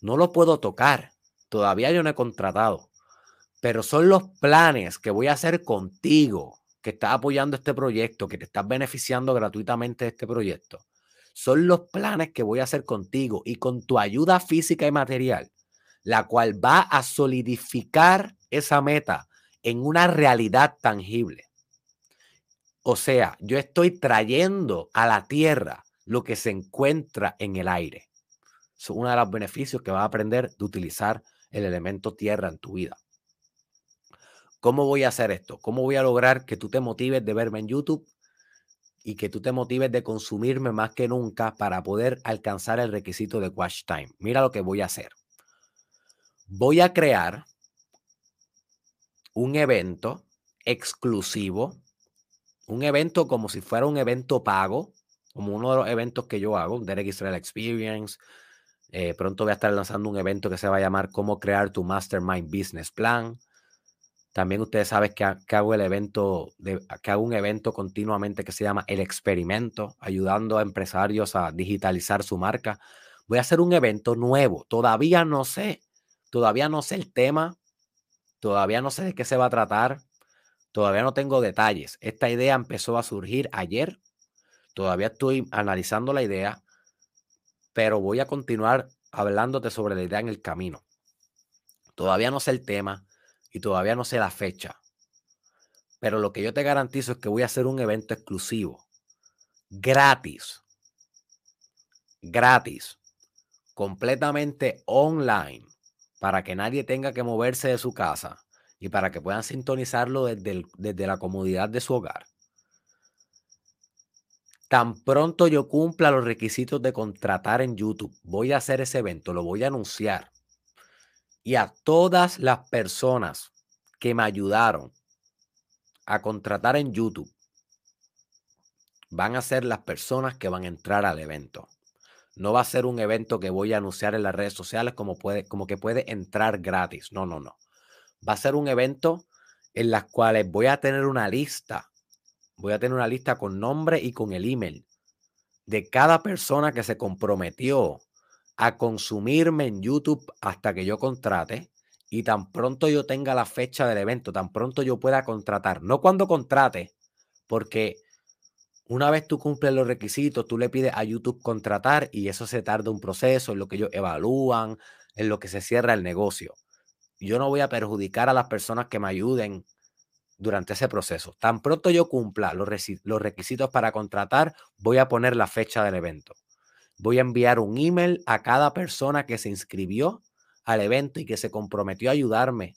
No lo puedo tocar. Todavía yo no he contratado. Pero son los planes que voy a hacer contigo, que estás apoyando este proyecto, que te estás beneficiando gratuitamente de este proyecto. Son los planes que voy a hacer contigo y con tu ayuda física y material, la cual va a solidificar esa meta en una realidad tangible. O sea, yo estoy trayendo a la tierra lo que se encuentra en el aire. Es uno de los beneficios que vas a aprender de utilizar el elemento tierra en tu vida. ¿Cómo voy a hacer esto? ¿Cómo voy a lograr que tú te motives de verme en YouTube y que tú te motives de consumirme más que nunca para poder alcanzar el requisito de watch time? Mira lo que voy a hacer. Voy a crear un evento exclusivo, un evento como si fuera un evento pago, como uno de los eventos que yo hago, Derek Israel Experience. Eh, pronto voy a estar lanzando un evento que se va a llamar Cómo crear tu Mastermind Business Plan. También ustedes saben que, hago el evento, que hago un evento continuamente que se llama El Experimento, ayudando a empresarios a digitalizar su marca. Voy a hacer un evento nuevo. Todavía no sé, todavía no sé el tema, Todavía no sé de qué se va a tratar. Todavía no tengo detalles. Esta idea empezó a surgir ayer. Todavía estoy analizando la idea, pero voy a continuar hablándote sobre la idea en el camino. Todavía no sé el tema y todavía no sé la fecha. Pero lo que yo te garantizo es que voy a hacer un evento exclusivo, gratis, gratis, completamente online, para que nadie tenga que moverse de su casa y para que puedan sintonizarlo desde, la comodidad de su hogar. Tan pronto yo cumpla los requisitos de contratar en YouTube, voy a hacer ese evento, lo voy a anunciar. Y a todas las personas que me ayudaron a contratar en YouTube, van a ser las personas que van a entrar al evento. No va a ser un evento que voy a anunciar en las redes sociales como, puede, como que puede entrar gratis. No, no, no. Va a ser un evento en las cuales voy a tener una lista. Voy a tener una lista con nombre y con el email de cada persona que se comprometió a consumirme en YouTube hasta que yo contrate y tan pronto yo tenga la fecha del evento, tan pronto yo pueda contratar, no cuando contrate, porque una vez tú cumples los requisitos, tú le pides a YouTube contratar y eso se tarda un proceso en lo que ellos evalúan, en lo que se cierra el negocio. Yo no voy a perjudicar a las personas que me ayuden durante ese proceso. Tan pronto yo cumpla los, los requisitos para contratar, voy a poner la fecha del evento. Voy a enviar un email a cada persona que se inscribió al evento y que se comprometió a ayudarme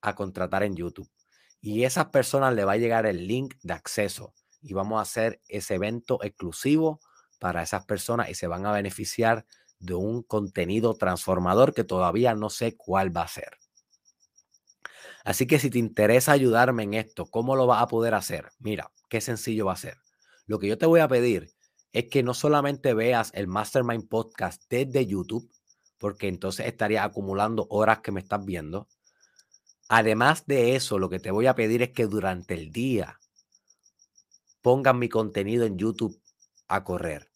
a contratar en YouTube. Y a esas personas le va a llegar el link de acceso y vamos a hacer ese evento exclusivo para esas personas y se van a beneficiar de un contenido transformador que todavía no sé cuál va a ser. Así que si te interesa ayudarme en esto, ¿cómo lo vas a poder hacer? Mira, qué sencillo va a ser. Lo que yo te voy a pedir es que no solamente veas el Mastermind Podcast desde YouTube, porque entonces estaría acumulando horas que me estás viendo. Además de eso, lo que te voy a pedir es que durante el día pongan mi contenido en YouTube a correr.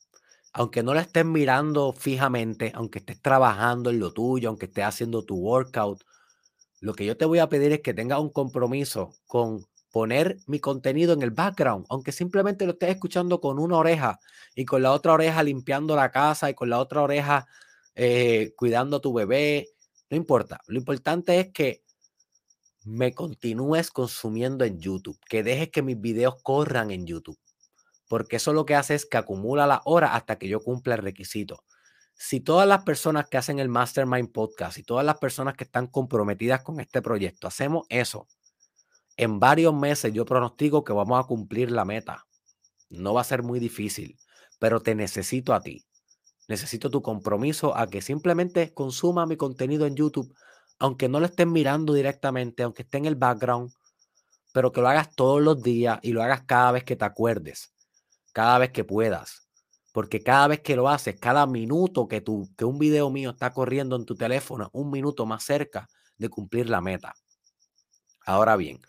Aunque no lo estés mirando fijamente, aunque estés trabajando en lo tuyo, aunque estés haciendo tu workout, lo que yo te voy a pedir es que tengas un compromiso con poner mi contenido en el background, aunque simplemente lo estés escuchando con una oreja y con la otra oreja limpiando la casa y con la otra oreja eh, cuidando a tu bebé, no importa. Lo importante es que me continúes consumiendo en YouTube, que dejes que mis videos corran en YouTube, porque eso lo que hace es que acumula la hora hasta que yo cumpla el requisito. Si todas las personas que hacen el Mastermind Podcast y todas las personas que están comprometidas con este proyecto hacemos eso, en varios meses yo pronostico que vamos a cumplir la meta. No va a ser muy difícil, pero te necesito a ti. Necesito tu compromiso a que simplemente consuma mi contenido en YouTube aunque no lo estén mirando directamente, aunque esté en el background, pero que lo hagas todos los días y lo hagas cada vez que te acuerdes, cada vez que puedas, Porque cada vez que lo haces, cada minuto que, que un video mío está corriendo en tu teléfono, un minuto más cerca de cumplir la meta. Ahora bien,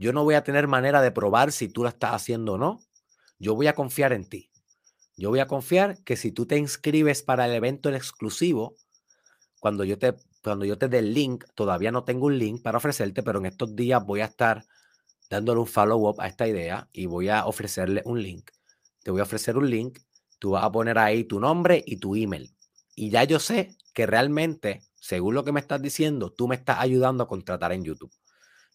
yo no voy a tener manera de probar si tú la estás haciendo o no. Yo voy a confiar en ti. Yo voy a confiar que si tú te inscribes para el evento exclusivo, cuando yo te, cuando yo te dé el link, todavía no tengo un link para ofrecerte, pero en estos días voy a estar dándole un follow-up a esta idea y voy a ofrecerle un link. Te voy a ofrecer un link, tú vas a poner ahí tu nombre y tu email. Y ya yo sé que realmente, según lo que me estás diciendo, tú me estás ayudando a contratar en YouTube.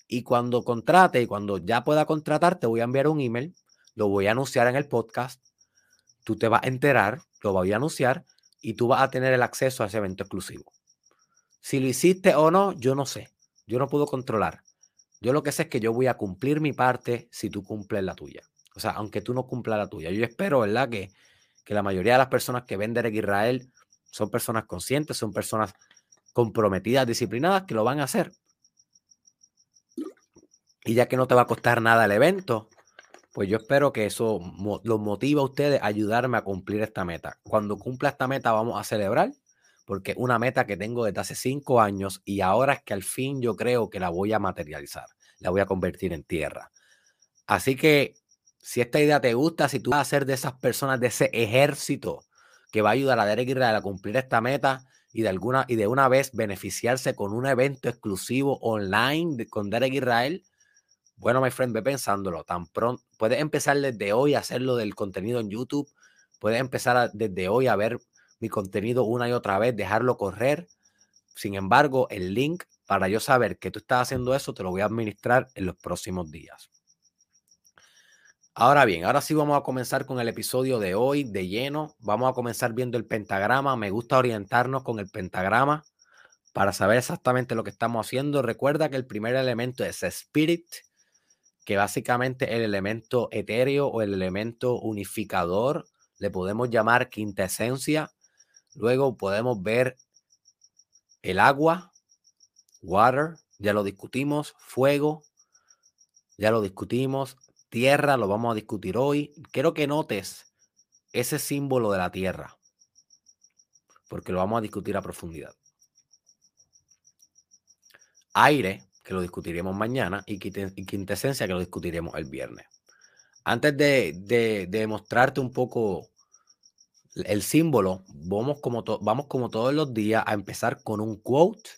Y cuando contrate y cuando ya pueda contratar, te voy a enviar un email, lo voy a anunciar en el podcast, tú te vas a enterar, lo voy a anunciar y tú vas a tener el acceso a ese evento exclusivo. Si lo hiciste o no, yo no sé. Yo no puedo controlar. Yo lo que sé es que yo voy a cumplir mi parte si tú cumples la tuya. O sea, aunque tú no cumplas la tuya. Yo espero, ¿verdad? Que, que la mayoría de las personas que ven Derek Israel son personas conscientes, son personas comprometidas, disciplinadas, que lo van a hacer. Y ya que no te va a costar nada el evento, pues yo espero que eso los motive a ustedes a ayudarme a cumplir esta meta. Cuando cumpla esta meta vamos a celebrar porque es una meta que tengo desde hace cinco años y ahora es que al fin yo creo que la voy a materializar, la voy a convertir en tierra. Así que si esta idea te gusta, si tú vas a ser de esas personas, de ese ejército que va a ayudar a Derek Israel a cumplir esta meta y de alguna y de una vez beneficiarse con un evento exclusivo online con Derek Israel, bueno, my friend, ve pensándolo. Tan pronto, puedes empezar desde hoy a hacerlo del contenido en YouTube. Puedes empezar desde hoy a ver mi contenido una y otra vez, dejarlo correr. Sin embargo, el link para yo saber que tú estás haciendo eso, te lo voy a administrar en los próximos días. Ahora bien, ahora sí vamos a comenzar con el episodio de hoy de lleno. Vamos a comenzar viendo el pentagrama. Me gusta orientarnos con el pentagrama para saber exactamente lo que estamos haciendo. Recuerda que el primer elemento es spirit, que básicamente el elemento etéreo o el elemento unificador, le podemos llamar quintesencia. Luego podemos ver el agua, water, ya lo discutimos, fuego, ya lo discutimos, tierra, lo vamos a discutir hoy. Quiero que notes ese símbolo de la tierra, porque lo vamos a discutir a profundidad. Aire, que lo discutiremos mañana, y quintesencia, que lo discutiremos el viernes. Antes de, mostrarte un poco el símbolo, vamos como, vamos como todos los días a empezar con un quote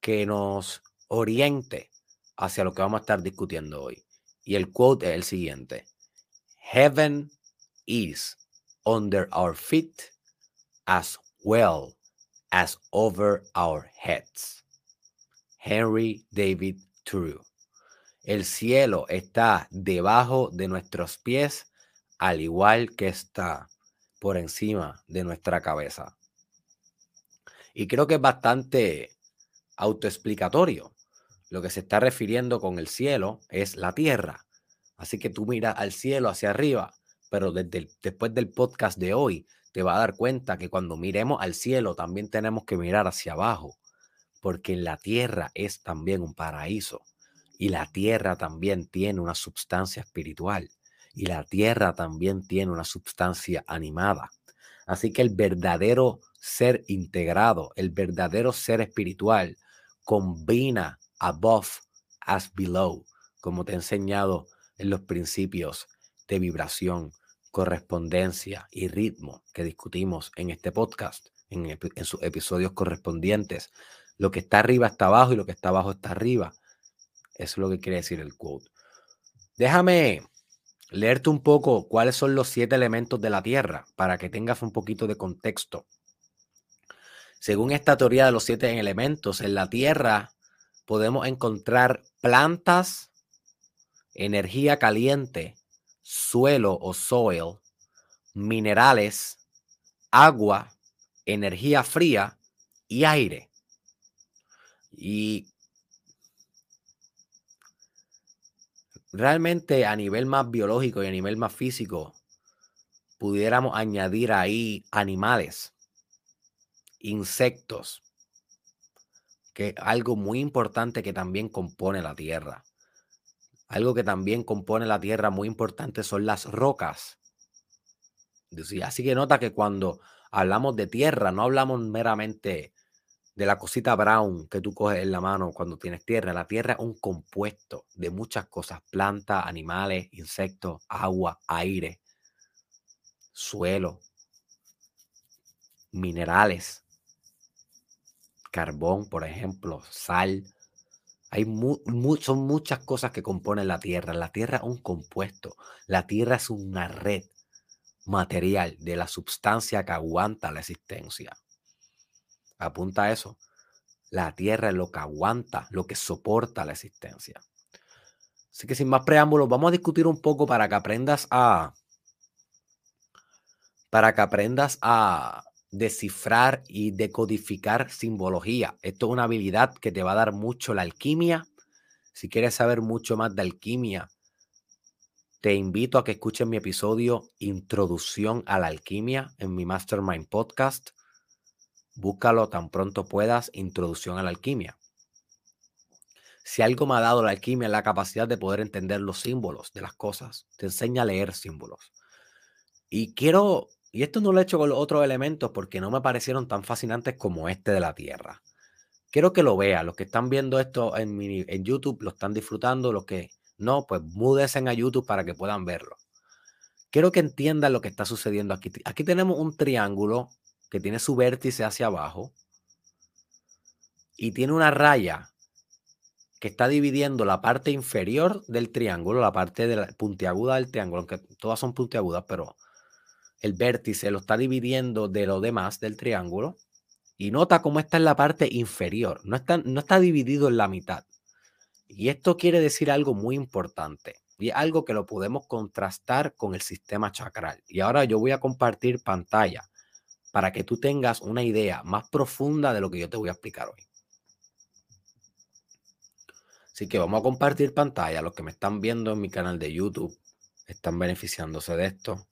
que nos oriente hacia lo que vamos a estar discutiendo hoy. Y el quote es el siguiente. Heaven is under our feet as well as over our heads. Henry David Thoreau. El cielo está debajo de nuestros pies, al igual que está por encima de nuestra cabeza. Y creo que es bastante autoexplicatorio. Lo que se está refiriendo con el cielo es la tierra. Así que tú miras al cielo hacia arriba, pero desde después del podcast de hoy te vas a dar cuenta que cuando miremos al cielo también tenemos que mirar hacia abajo, porque la tierra es también un paraíso y la tierra también tiene una sustancia espiritual y la tierra también tiene una sustancia animada. Así que el verdadero ser integrado, el verdadero ser espiritual, combina above as below, como te he enseñado en los principios de vibración, correspondencia y ritmo que discutimos en este podcast, en, en sus episodios correspondientes. Lo que está arriba está abajo y lo que está abajo está arriba. Eso es lo que quiere decir el quote. Déjame leerte un poco cuáles son los siete elementos de la Tierra para que tengas un poquito de contexto. Según esta teoría de los siete elementos, en la Tierra podemos encontrar plantas, energía caliente, suelo o soil, minerales, agua, energía fría y aire. Y realmente a nivel más biológico y a nivel más físico, pudiéramos añadir ahí animales, insectos, que algo muy importante que también compone la Tierra. Algo que también compone la Tierra muy importante son las rocas. Así que nota que cuando hablamos de tierra, no hablamos meramente de la cosita brown que tú coges en la mano cuando tienes tierra. La tierra es un compuesto de muchas cosas, plantas, animales, insectos, agua, aire, suelo, minerales, carbón, por ejemplo, sal. Hay son muchas cosas que componen la tierra. La tierra es un compuesto. La tierra es una red material de la sustancia que aguanta la existencia. Apunta a eso. La tierra es lo que aguanta, lo que soporta la existencia. Así que sin más preámbulos, vamos a discutir un poco para que aprendas a para que aprendas a descifrar y decodificar simbología. Esto es una habilidad que te va a dar mucho la alquimia. Si quieres saber mucho más de alquimia, te invito a que escuches mi episodio Introducción a la Alquimia en mi Mastermind Podcast. Búscalo tan pronto puedas, Introducción a la Alquimia. Si algo me ha dado la alquimia es la capacidad de poder entender los símbolos de las cosas. Te enseña a leer símbolos. Y quiero, y esto no lo he hecho con los otros elementos porque no me parecieron tan fascinantes como este de la Tierra. Quiero que lo vean. Los que están viendo esto en, YouTube lo están disfrutando. Los que no, pues múdense a YouTube para que puedan verlo. Quiero que entiendan lo que está sucediendo aquí. Aquí tenemos un triángulo que tiene su vértice hacia abajo y tiene una raya que está dividiendo la parte inferior del triángulo, la parte de la puntiaguda del triángulo, aunque todas son puntiagudas, pero el vértice lo está dividiendo de lo demás del triángulo. Y nota cómo está en la parte inferior, no está, no está dividido en la mitad. Y esto quiere decir algo muy importante y algo que lo podemos contrastar con el sistema chakral. Y ahora yo voy a compartir pantalla para que tú tengas una idea más profunda de lo que yo te voy a explicar hoy. Así que vamos a compartir pantalla. Los que me están viendo en mi canal de YouTube están beneficiándose de esto.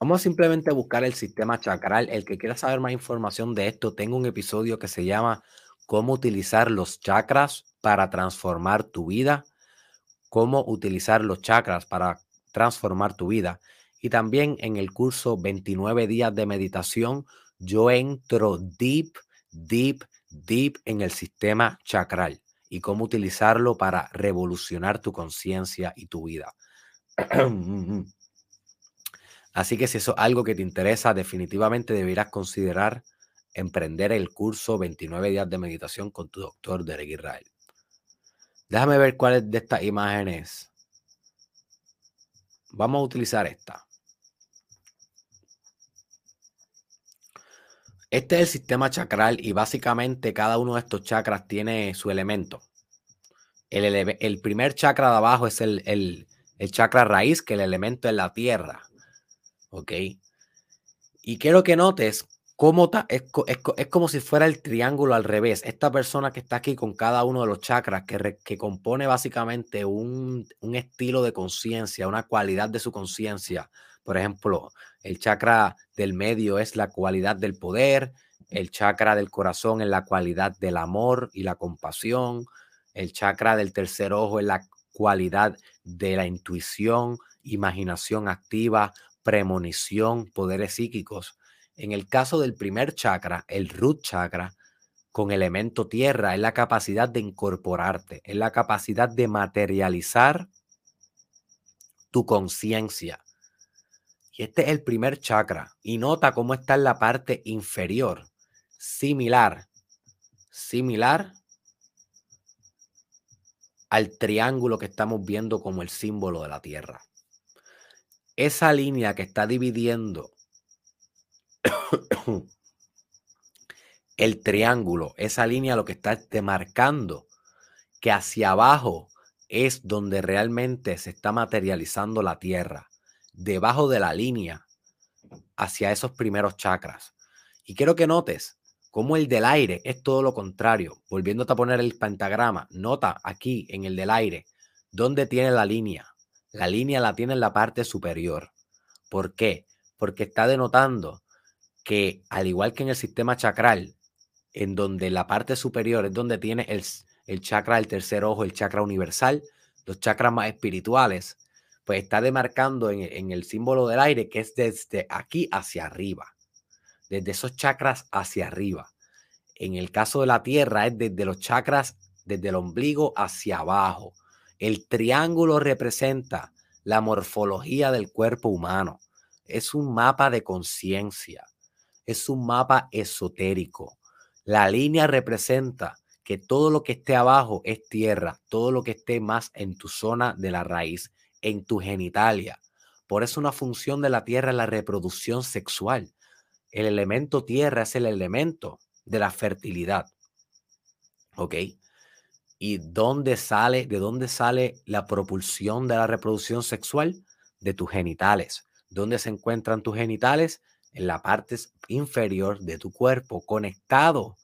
Vamos simplemente a buscar el sistema chakral. El que quiera saber más información de esto, tengo un episodio que se llama Cómo utilizar los chakras para transformar tu vida. Cómo utilizar los chakras para transformar tu vida. Y también en el curso 29 días de meditación, yo entro deep, deep, deep en el sistema chakral y cómo utilizarlo para revolucionar tu conciencia y tu vida. Así que si eso es algo que te interesa, definitivamente deberás considerar emprender el curso 29 días de meditación con tu doctor Derek Israel. Déjame ver cuáles de estas imágenes. Vamos a utilizar esta. Este es el sistema chakral y básicamente cada uno de estos chakras tiene su elemento. El, primer chakra de abajo es el, el chakra raíz, que el elemento es la tierra. ¿ok? Y quiero que notes cómo es, es, como si fuera el triángulo al revés. Esta persona que está aquí con cada uno de los chakras, que, que compone básicamente un, un estilo de conciencia, una cualidad de su conciencia. Por ejemplo, el chakra del medio es la cualidad del poder, el chakra del corazón es la cualidad del amor y la compasión, el chakra del tercer ojo es la cualidad de la intuición, imaginación activa, premonición, poderes psíquicos. En el caso del primer chakra, el root chakra, con elemento tierra, es la capacidad de incorporarte, es la capacidad de materializar tu conciencia. Y este es el primer chakra. Y nota cómo está en la parte inferior. Similar. Similar al triángulo que estamos viendo como el símbolo de la tierra esa línea que está dividiendo el triángulo, esa línea lo que está demarcando que hacia abajo es donde realmente se está materializando la tierra, debajo de la línea, hacia esos primeros chakras. Y quiero que notes cómo el del aire es todo lo contrario. Volviéndote a poner el pentagrama, nota aquí en el del aire, donde tiene la línea, la línea la tiene en la parte superior. ¿Por qué? Porque está denotando que al igual que en el sistema chakral, en donde la parte superior es donde tiene el, el chakra del tercer ojo, el chakra universal, los chakras más espirituales, pues está demarcando en, el símbolo del aire que es desde aquí hacia arriba, desde esos chakras hacia arriba. En el caso de la tierra es desde los chakras, desde el ombligo hacia abajo. El triángulo representa la morfología del cuerpo humano. Es un mapa de conciencia. Es un mapa esotérico. La línea representa que todo lo que esté abajo es tierra, todo lo que esté más en tu zona de la raíz, en tu genitalia. Por eso una función de la tierra es la reproducción sexual. El elemento tierra es el elemento de la fertilidad. ¿Ok? ¿Y dónde sale, de dónde sale la propulsión de la reproducción sexual? De tus genitales. ¿Dónde se encuentran tus genitales? En la parte inferior de tu cuerpo, conectado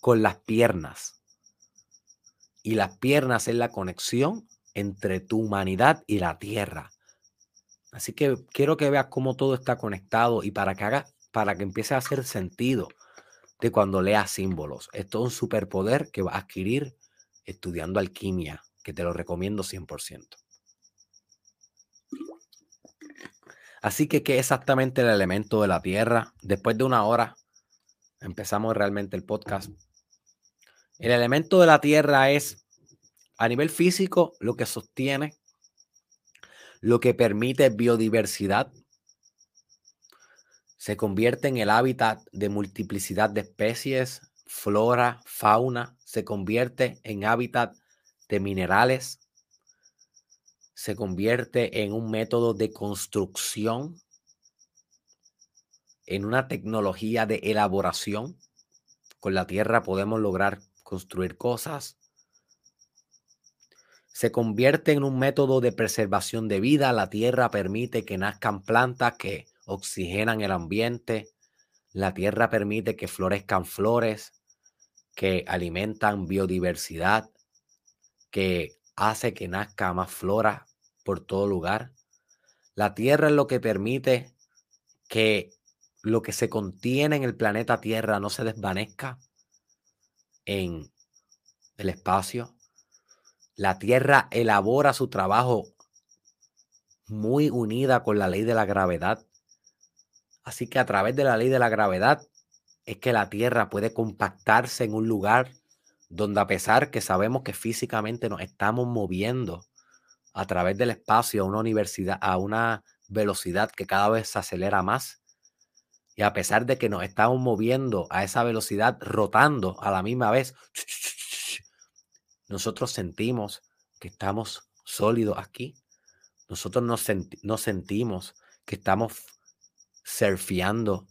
con las piernas. Y las piernas es la conexión entre tu humanidad y la tierra. Así que quiero que veas cómo todo está conectado y para que haga, para que empiece a hacer sentido de cuando leas símbolos. Esto es un superpoder que vas a adquirir estudiando alquimia, que te lo recomiendo 100%. Así que, ¿qué es exactamente el elemento de la Tierra? Después de una hora, empezamos realmente el podcast. El elemento de la Tierra es, a nivel físico, lo que sostiene, lo que permite biodiversidad, se convierte en el hábitat de multiplicidad de especies, flora, fauna, se convierte en hábitat de minerales, se convierte en un método de construcción, en una tecnología de elaboración. Con la tierra podemos lograr construir cosas. Se convierte en un método de preservación de vida. La tierra permite que nazcan plantas que oxigenan el ambiente. La tierra permite que florezcan flores que alimentan biodiversidad, que hace que nazca más flora por todo lugar. La tierra es lo que permite que lo que se contiene en el planeta Tierra no se desvanezca en el espacio. La Tierra elabora su trabajo muy unida con la ley de la gravedad. Así que a través de la ley de la gravedad es que la Tierra puede compactarse en un lugar donde a pesar que sabemos que físicamente nos estamos moviendo a través del espacio a una universidad, a una velocidad que cada vez se acelera más, y a pesar de que nos estamos moviendo a esa velocidad, rotando a la misma vez, nosotros sentimos que estamos sólidos aquí. Nosotros nos, sentimos que estamos surfeando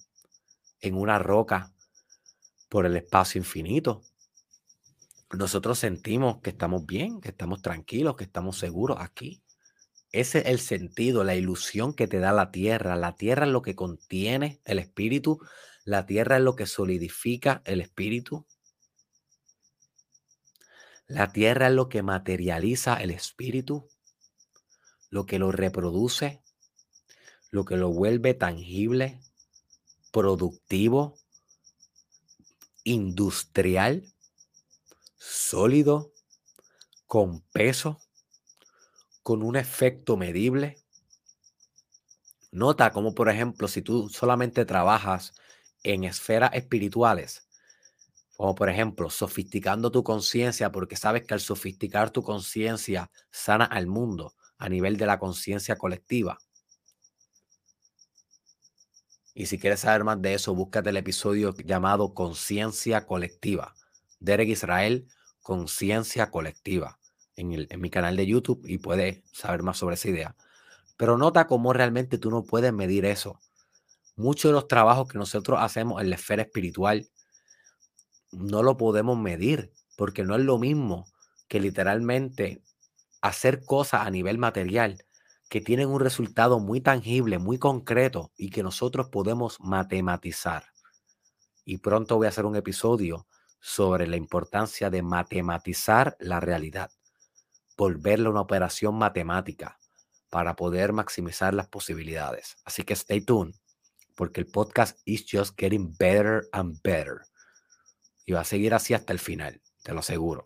en una roca por el espacio infinito. Nosotros sentimos que estamos bien, que estamos tranquilos, que estamos seguros aquí. Ese es el sentido, la ilusión que te da la tierra. La tierra es lo que contiene el espíritu. La tierra es lo que solidifica el espíritu. La tierra es lo que materializa el espíritu, lo que lo reproduce, lo que lo vuelve tangible, productivo, industrial, sólido, con peso, con un efecto medible. Nota como, por ejemplo, si tú solamente trabajas en esferas espirituales, como por ejemplo, sofisticando tu conciencia, porque sabes que al sofisticar tu conciencia sana al mundo a nivel de la conciencia colectiva. Y si quieres saber más de eso, búscate el episodio llamado Conciencia Colectiva. Derek Israel, Conciencia Colectiva, en, en mi canal de YouTube y puedes saber más sobre esa idea. Pero nota cómo realmente tú no puedes medir eso. Muchos de los trabajos que nosotros hacemos en la esfera espiritual no lo podemos medir porque no es lo mismo que literalmente hacer cosas a nivel material que tienen un resultado muy tangible, muy concreto y que nosotros podemos matematizar. Y pronto voy a hacer un episodio sobre la importancia de matematizar la realidad, volverla una operación matemática para poder maximizar las posibilidades. Así que stay tuned, porque el podcast is just getting better and better. Y va a seguir así hasta el final, te lo aseguro.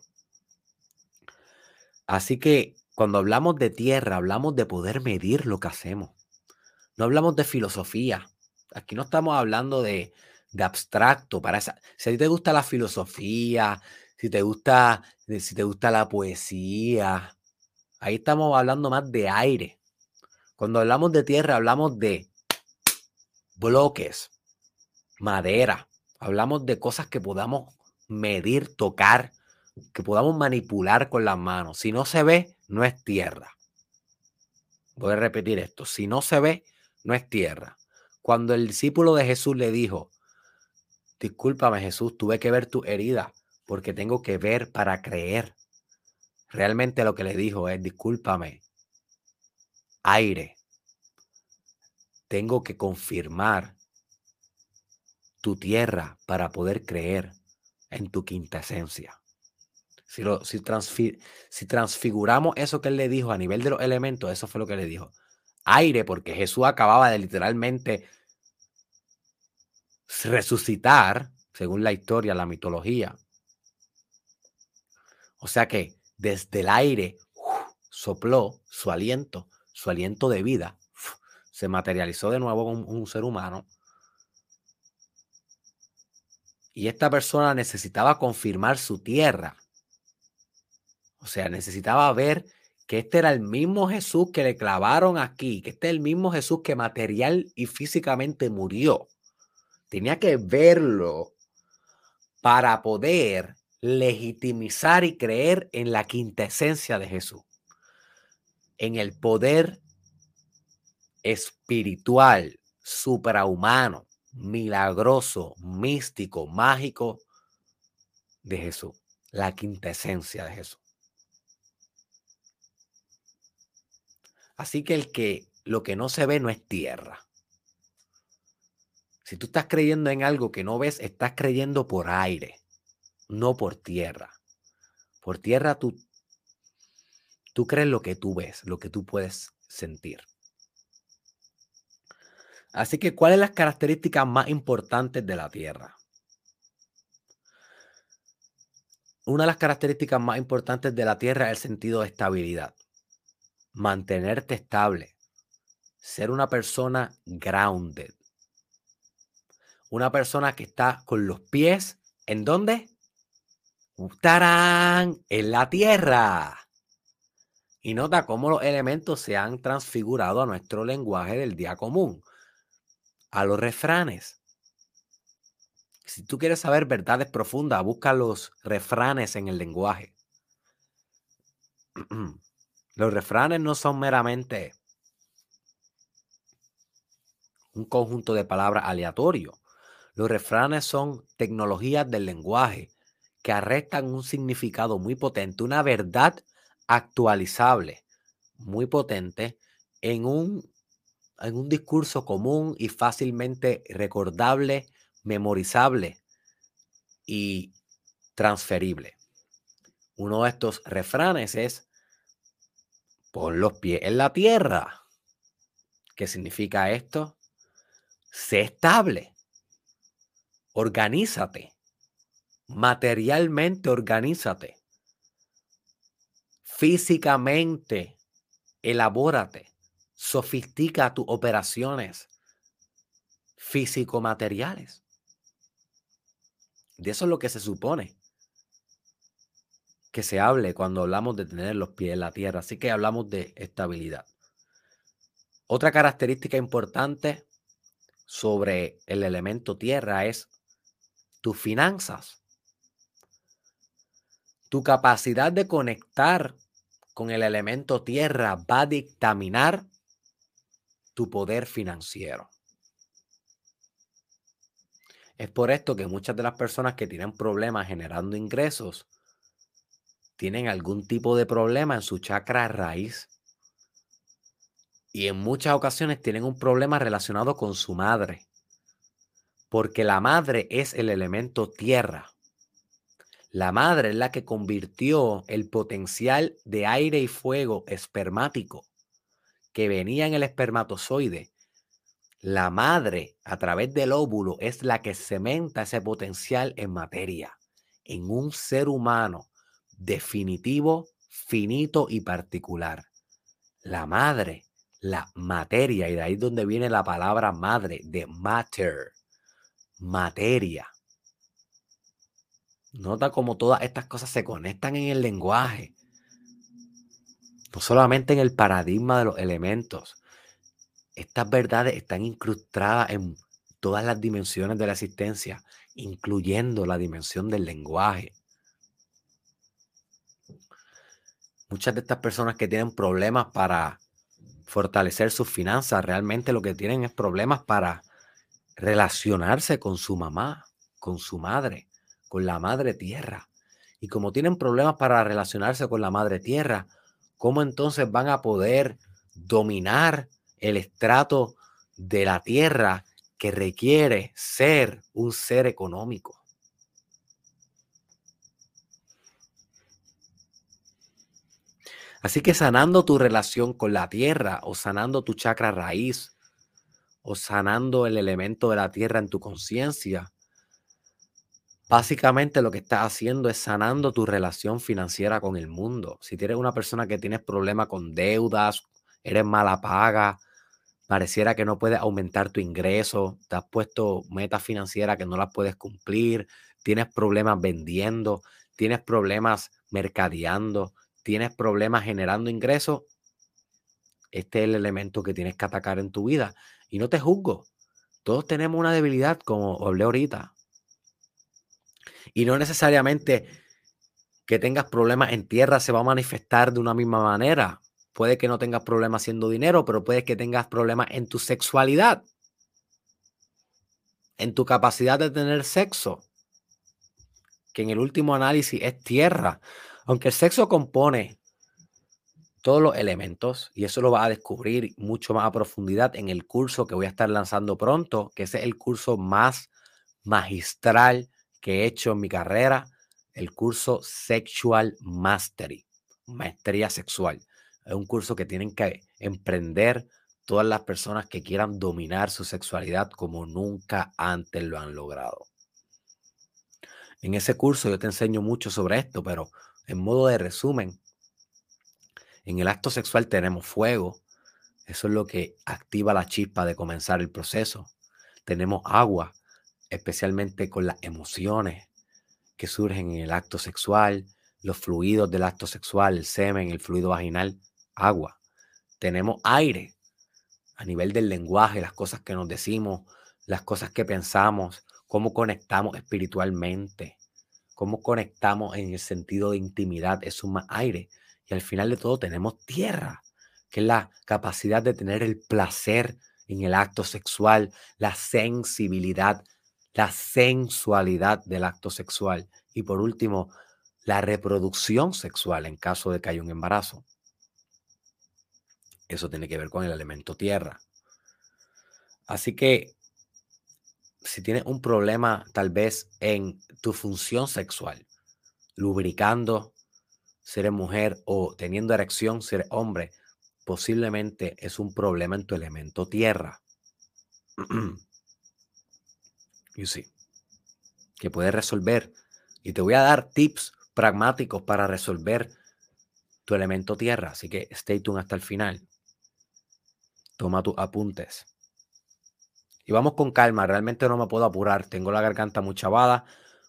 Así que Cuando hablamos de tierra, hablamos de poder medir lo que hacemos. No hablamos de filosofía. Aquí no estamos hablando de, de abstracto. Para esa, si a ti te gusta la filosofía, si te gusta, si te gusta la poesía, ahí estamos hablando más de aire. Cuando hablamos de tierra, hablamos de bloques, madera. Hablamos de cosas que podamos medir, tocar, que podamos manipular con las manos. Si no se ve, no es tierra. Voy a repetir esto. Si no se ve, no es tierra. Cuando el discípulo de Jesús le dijo, discúlpame Jesús, tuve que ver tu herida porque tengo que ver para creer. Realmente lo que le dijo es, discúlpame, aire, tengo que confirmar tu tierra para poder creer en tu quinta esencia. Si, lo, si, si transfiguramos eso que él le dijo a nivel de los elementos, eso fue lo que le dijo. Aire, porque Jesús acababa de literalmente resucitar, según la historia, la mitología. O sea que desde el aire sopló su aliento, su aliento de vida, se materializó de nuevo como un ser humano. Y esta persona necesitaba confirmar su tierra. O sea, necesitaba ver que este era el mismo Jesús que le clavaron aquí, que este es el mismo Jesús que material y físicamente murió. Tenía que verlo para poder legitimizar y creer en la quinta esencia de Jesús, en el poder espiritual, suprahumano, milagroso, místico, mágico de Jesús, la quinta esencia de Jesús. Así que el que lo que no se ve no es tierra. Si tú estás creyendo en algo que no ves, estás creyendo por aire, no por tierra. Por tierra tú, tú crees lo que tú ves, lo que tú puedes sentir. Así que, ¿cuáles son las características más importantes de la Tierra? Una de las características más importantes de la Tierra es el sentido de estabilidad mantenerte estable, ser una persona grounded, una persona que está con los pies, ¿en dónde? ¡Tarán! En la tierra. Y nota cómo los elementos se han transfigurado a nuestro lenguaje del día común, a los refranes. Si tú quieres saber verdades profundas, busca los refranes en el lenguaje. Los refranes no son meramente un conjunto de palabras aleatorio. Los refranes son tecnologías del lenguaje que arrestan un significado muy potente, una verdad actualizable, muy potente, en un, en un discurso común y fácilmente recordable, memorizable y transferible. Uno de estos refranes es Pon los pies en la tierra. ¿Qué significa esto? Sé estable. Organízate. Materialmente organízate. Físicamente elabórate. Sofistica tus operaciones físico-materiales. De eso es lo que se supone que se hable cuando hablamos de tener los pies en la tierra. Así que hablamos de estabilidad. Otra característica importante sobre el elemento tierra es tus finanzas. Tu capacidad de conectar con el elemento tierra va a dictaminar poder financiero. Es por esto que muchas de las personas que tienen problemas generando ingresos tienen algún tipo de problema en su chakra raíz. Y en muchas ocasiones tienen un problema relacionado con su madre. Porque la madre es el elemento tierra. La madre es la que convirtió el potencial de aire y fuego espermático que venía en el espermatozoide. La madre, a través del óvulo, es la que cementa ese potencial en materia, en un ser humano definitivo, finito y particular. La madre, la materia, y de ahí es donde viene la palabra madre, de matter, materia. Nota cómo todas estas cosas se conectan en el lenguaje. No solamente en el paradigma de los elementos. Estas verdades están incrustadas en todas las dimensiones de la existencia, incluyendo la dimensión del lenguaje. Muchas de estas personas que tienen problemas para fortalecer sus finanzas, realmente lo que tienen es problemas para relacionarse con su mamá, con su madre con la madre tierra. Y como tienen problemas para relacionarse con la madre tierra, ¿cómo entonces van a poder dominar el estrato de la tierra que requiere ser un ser económico? Así que sanando tu relación con la tierra o sanando tu chakra raíz o sanando el elemento de la tierra en tu conciencia, Básicamente lo que estás haciendo es sanando tu relación financiera con el mundo. Si tienes una persona que tienes problemas con deudas, eres mala paga, pareciera que no puedes aumentar tu ingreso, te has puesto metas financieras que no las puedes cumplir, tienes problemas vendiendo, tienes problemas mercadeando, tienes problemas generando ingresos, este es el elemento que tienes que atacar en tu vida. Y no te juzgo. Todos tenemos una debilidad, como hablé ahorita. Y no necesariamente que tengas problemas en tierra se va a manifestar de una misma manera. Puede que no tengas problemas haciendo dinero, pero puede que tengas problemas en tu sexualidad, en tu capacidad de tener sexo, que en el último análisis es tierra. Aunque el sexo compone todos los elementos, y eso lo vas a descubrir mucho más a profundidad en el curso que voy a estar lanzando pronto, que es el curso más magistral que he hecho en mi carrera, el curso Sexual Mastery, maestría sexual. Es un curso que tienen que emprender todas las personas que quieran dominar su sexualidad como nunca antes lo han logrado. En ese curso yo te enseño mucho sobre esto, pero en modo de resumen, en el acto sexual tenemos fuego, eso es lo que activa la chispa de comenzar el proceso. Tenemos agua, especialmente con las emociones que surgen en el acto sexual, los fluidos del acto sexual, el semen, el fluido vaginal, agua. Tenemos aire a nivel del lenguaje, las cosas que nos decimos, las cosas que pensamos, cómo conectamos espiritualmente, cómo conectamos en el sentido de intimidad, es un más aire. Y al final de todo tenemos tierra, que es la capacidad de tener el placer en el acto sexual, la sensibilidad, la sensualidad del acto sexual y por último, la reproducción sexual en caso de que haya un embarazo. Eso tiene que ver con el elemento tierra. Así que si tienes un problema tal vez en tu función sexual, lubricando, si eres mujer o teniendo erección, si eres hombre, posiblemente es un problema en tu elemento tierra. You see. Que puedes resolver. Y te voy a dar tips pragmáticos para resolver tu elemento tierra. Así que stay tuned hasta el final. Toma tus apuntes. Y vamos con calma. Realmente no me puedo apurar. Tengo la garganta muy chavada.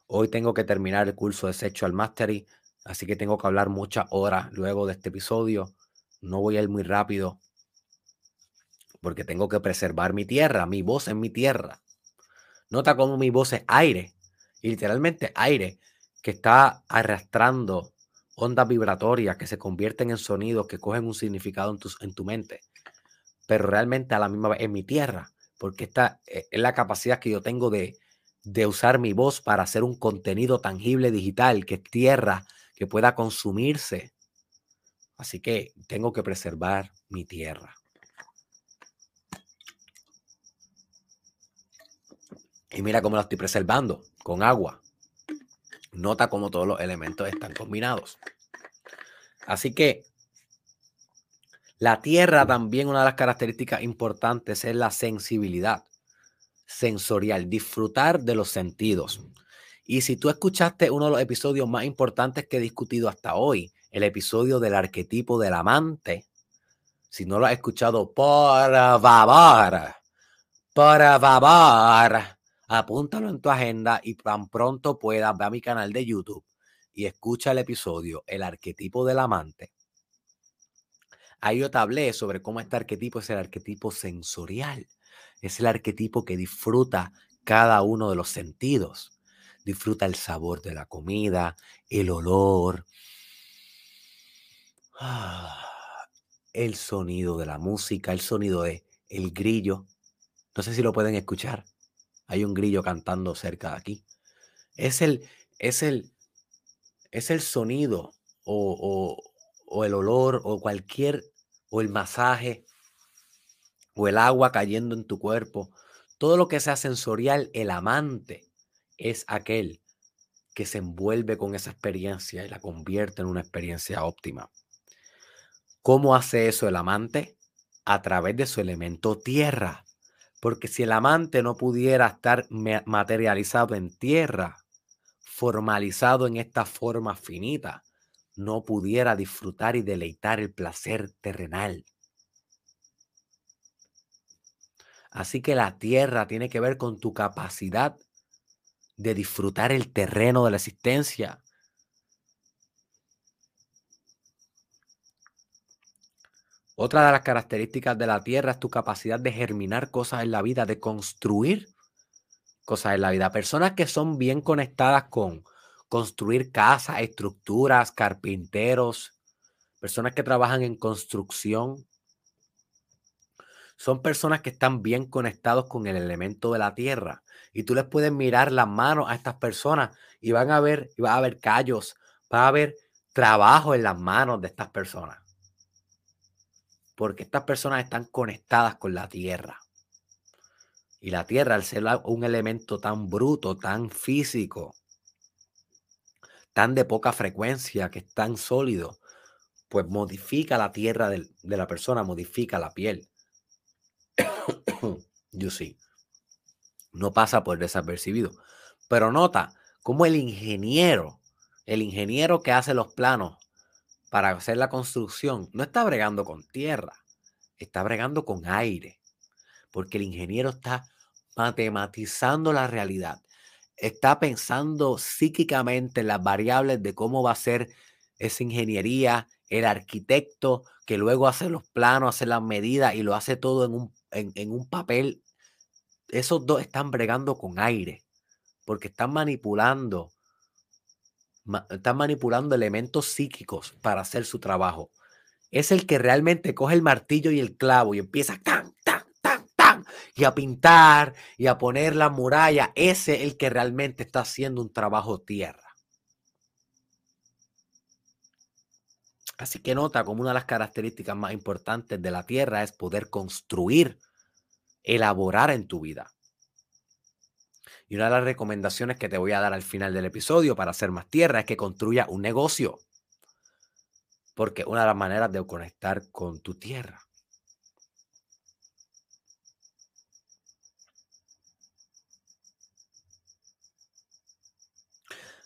Hoy tengo que terminar el curso de Sexual Mastery. Así que tengo que hablar muchas horas luego de este episodio. No voy a ir muy rápido. Porque tengo que preservar mi tierra. Mi voz en mi tierra. Nota cómo mi voz es aire, y literalmente aire, que está arrastrando ondas vibratorias que se convierten en sonidos que cogen un significado en tu, en tu mente, pero realmente a la misma vez en mi tierra, porque esta eh, es la capacidad que yo tengo de, de usar mi voz para hacer un contenido tangible digital, que es tierra, que pueda consumirse. Así que tengo que preservar mi tierra. Y mira cómo lo estoy preservando con agua. Nota cómo todos los elementos están combinados. Así que la tierra también una de las características importantes es la sensibilidad sensorial, disfrutar de los sentidos. Y si tú escuchaste uno de los episodios más importantes que he discutido hasta hoy, el episodio del arquetipo del amante. Si no lo has escuchado, por favor, por favor, apúntalo en tu agenda y tan pronto puedas, ve a mi canal de YouTube y escucha el episodio El arquetipo del amante. Ahí yo te hablé sobre cómo este arquetipo es el arquetipo sensorial. Es el arquetipo que disfruta cada uno de los sentidos. Disfruta el sabor de la comida, el olor, el sonido de la música, el sonido de el grillo. No sé si lo pueden escuchar. Hay un grillo cantando cerca de aquí. Es el, es el, es el sonido o, o el olor o cualquier, o el masaje o el agua cayendo en tu cuerpo. Todo lo que sea sensorial, el amante es aquel que se envuelve con esa experiencia y la convierte en una experiencia óptima. ¿Cómo hace eso el amante? A través de su elemento tierra. Porque si el amante no pudiera estar materializado en tierra, formalizado en esta forma finita, no pudiera disfrutar y deleitar el placer terrenal. Así que la tierra tiene que ver con tu capacidad de disfrutar el terreno de la existencia, Otra de las características de la tierra es tu capacidad de germinar cosas en la vida, de construir cosas en la vida. Personas que son bien conectadas con construir casas, estructuras, carpinteros, personas que trabajan en construcción, son personas que están bien conectados con el elemento de la tierra. Y tú les puedes mirar las manos a estas personas y van a ver, y va a haber callos, va a haber trabajo en las manos de estas personas porque estas personas están conectadas con la tierra. Y la tierra, al ser un elemento tan bruto, tan físico, tan de poca frecuencia, que es tan sólido, pues modifica la tierra de, la persona, modifica la piel. Yo sí. No pasa por desapercibido. Pero nota cómo el ingeniero, el ingeniero que hace los planos para hacer la construcción no está bregando con tierra, está bregando con aire, porque el ingeniero está matematizando la realidad, está pensando psíquicamente en las variables de cómo va a ser esa ingeniería, el arquitecto que luego hace los planos, hace las medidas y lo hace todo en un, en un papel. Esos dos están bregando con aire, porque están manipulando están manipulando elementos psíquicos para hacer su trabajo. Es el que realmente coge el martillo y el clavo y empieza tan, tan, tan, tan, y a pintar y a poner la muralla. Ese es el que realmente está haciendo un trabajo tierra. Así que nota como una de las características más importantes de la tierra es poder construir, elaborar en tu vida. Y una de las recomendaciones que te voy a dar al final del episodio para hacer más tierra es que construya un negocio. Porque una de las maneras de conectar con tu tierra.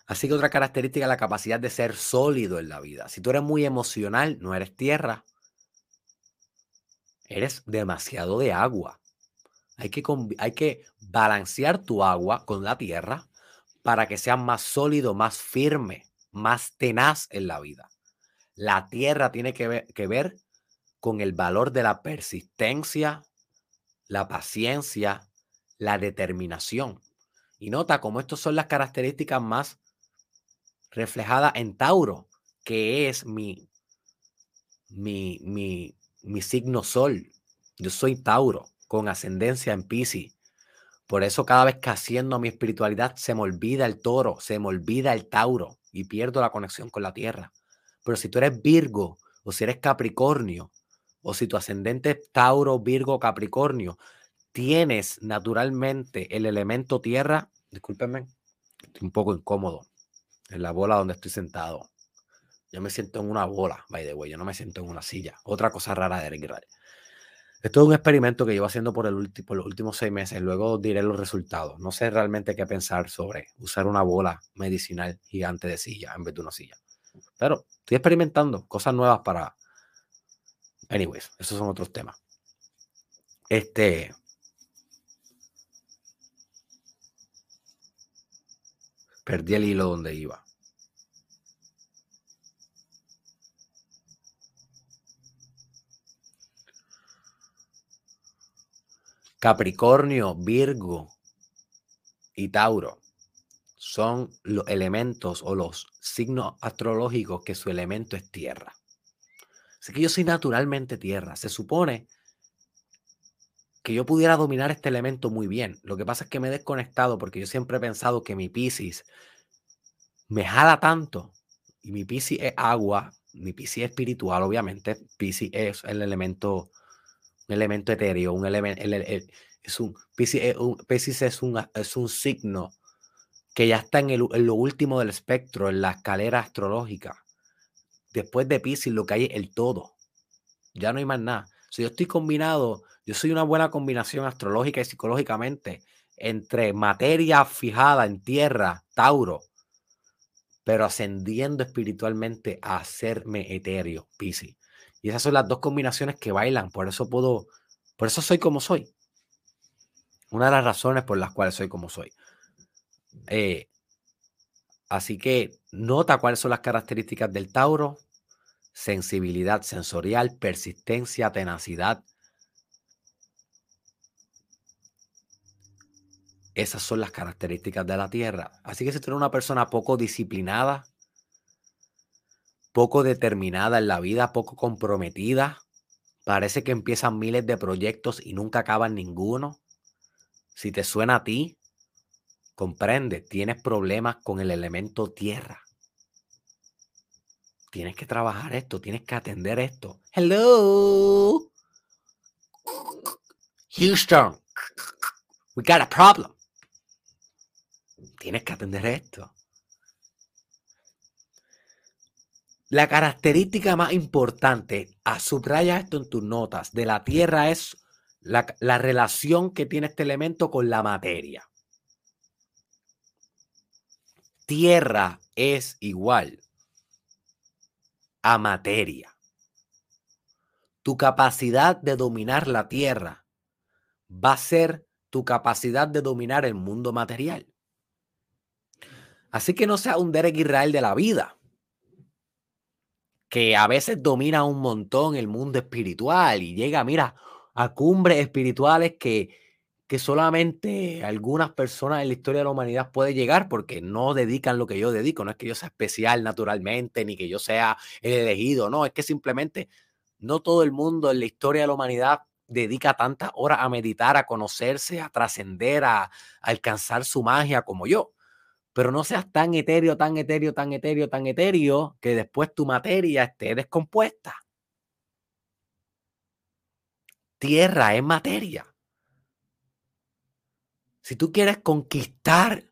Así que otra característica es la capacidad de ser sólido en la vida. Si tú eres muy emocional, no eres tierra. Eres demasiado de agua. Hay que, hay que balancear tu agua con la tierra para que sea más sólido, más firme, más tenaz en la vida. La tierra tiene que ver, con el valor de la persistencia, la paciencia, la determinación. Y nota cómo estas son las características más reflejadas en Tauro, que es mi, mi, mi, mi signo sol. Yo soy Tauro con ascendencia en Pisces. Por eso cada vez que haciendo mi espiritualidad se me olvida el toro, se me olvida el tauro y pierdo la conexión con la tierra. Pero si tú eres Virgo o si eres Capricornio o si tu ascendente es Tauro, Virgo, Capricornio, tienes naturalmente el elemento tierra. Discúlpenme, estoy un poco incómodo en la bola donde estoy sentado. Yo me siento en una bola, by the way, yo no me siento en una silla. Otra cosa rara de Eric esto es un experimento que llevo haciendo por, el por los últimos seis meses. Luego diré los resultados. No sé realmente qué pensar sobre usar una bola medicinal gigante de silla en vez de una silla. Pero estoy experimentando cosas nuevas para... Anyways, esos son otros temas. Este... Perdí el hilo donde iba. Capricornio, Virgo y Tauro son los elementos o los signos astrológicos que su elemento es tierra. Así que yo soy naturalmente tierra. Se supone que yo pudiera dominar este elemento muy bien. Lo que pasa es que me he desconectado porque yo siempre he pensado que mi Pisces me jala tanto y mi Pisces es agua, mi Pisces es espiritual, obviamente. Pisces es el elemento, un elemento etéreo, un elemento, es un, Pisces, es un, es, un, signo que ya está en, el, en, lo último del espectro, en la escalera astrológica. Después de Pisces lo que hay es el todo. Ya no hay más nada. Si yo estoy combinado yo soy una buena combinación astrológica y psicológicamente entre materia fijada en tierra, Tauro, pero ascendiendo espiritualmente a hacerme etéreo, Piscis. Y esas son las dos combinaciones que bailan, por eso puedo, por eso soy como soy. Una de las razones por las cuales soy como soy. Eh, así que nota cuáles son las características del Tauro. Sensibilidad sensorial, persistencia, tenacidad, Esas son las características de la Tierra. Así que si tú eres una persona poco disciplinada, poco determinada en la vida, poco comprometida, parece que empiezan miles de proyectos y nunca acaban ninguno. Si te suena a ti, comprende, tienes problemas con el elemento tierra. Tienes que trabajar esto, tienes que atender esto. Hello. Houston, we got a problem tienes que atender esto. La característica más importante, a subraya esto en tus notas, de la Tierra es la, la relación que tiene este elemento con la materia. Tierra es igual a materia. Tu capacidad de dominar la Tierra va a ser tu capacidad de dominar el mundo material. Así que no sea un Derek Israel de la vida, que a veces domina un montón el mundo espiritual y llega, mira, a cumbres espirituales que, que solamente algunas personas en la historia de la humanidad pueden llegar porque no dedican lo que yo dedico. No es que yo sea especial naturalmente, ni que yo sea el elegido, no, es que simplemente no todo el mundo en la historia de la humanidad dedica tantas horas a meditar, a conocerse, a trascender, a alcanzar su magia como yo pero no seas tan etéreo, tan etéreo, tan etéreo, tan etéreo, que después tu materia esté descompuesta. Tierra es materia. Si tú quieres conquistar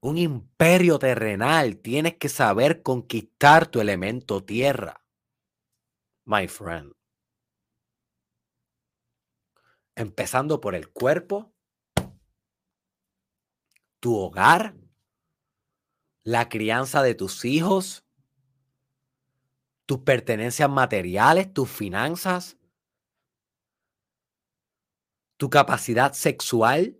un imperio terrenal, tienes que saber conquistar tu elemento tierra. My friend. Empezando por el cuerpo, tu hogar, la crianza de tus hijos, tus pertenencias materiales, tus finanzas, tu capacidad sexual,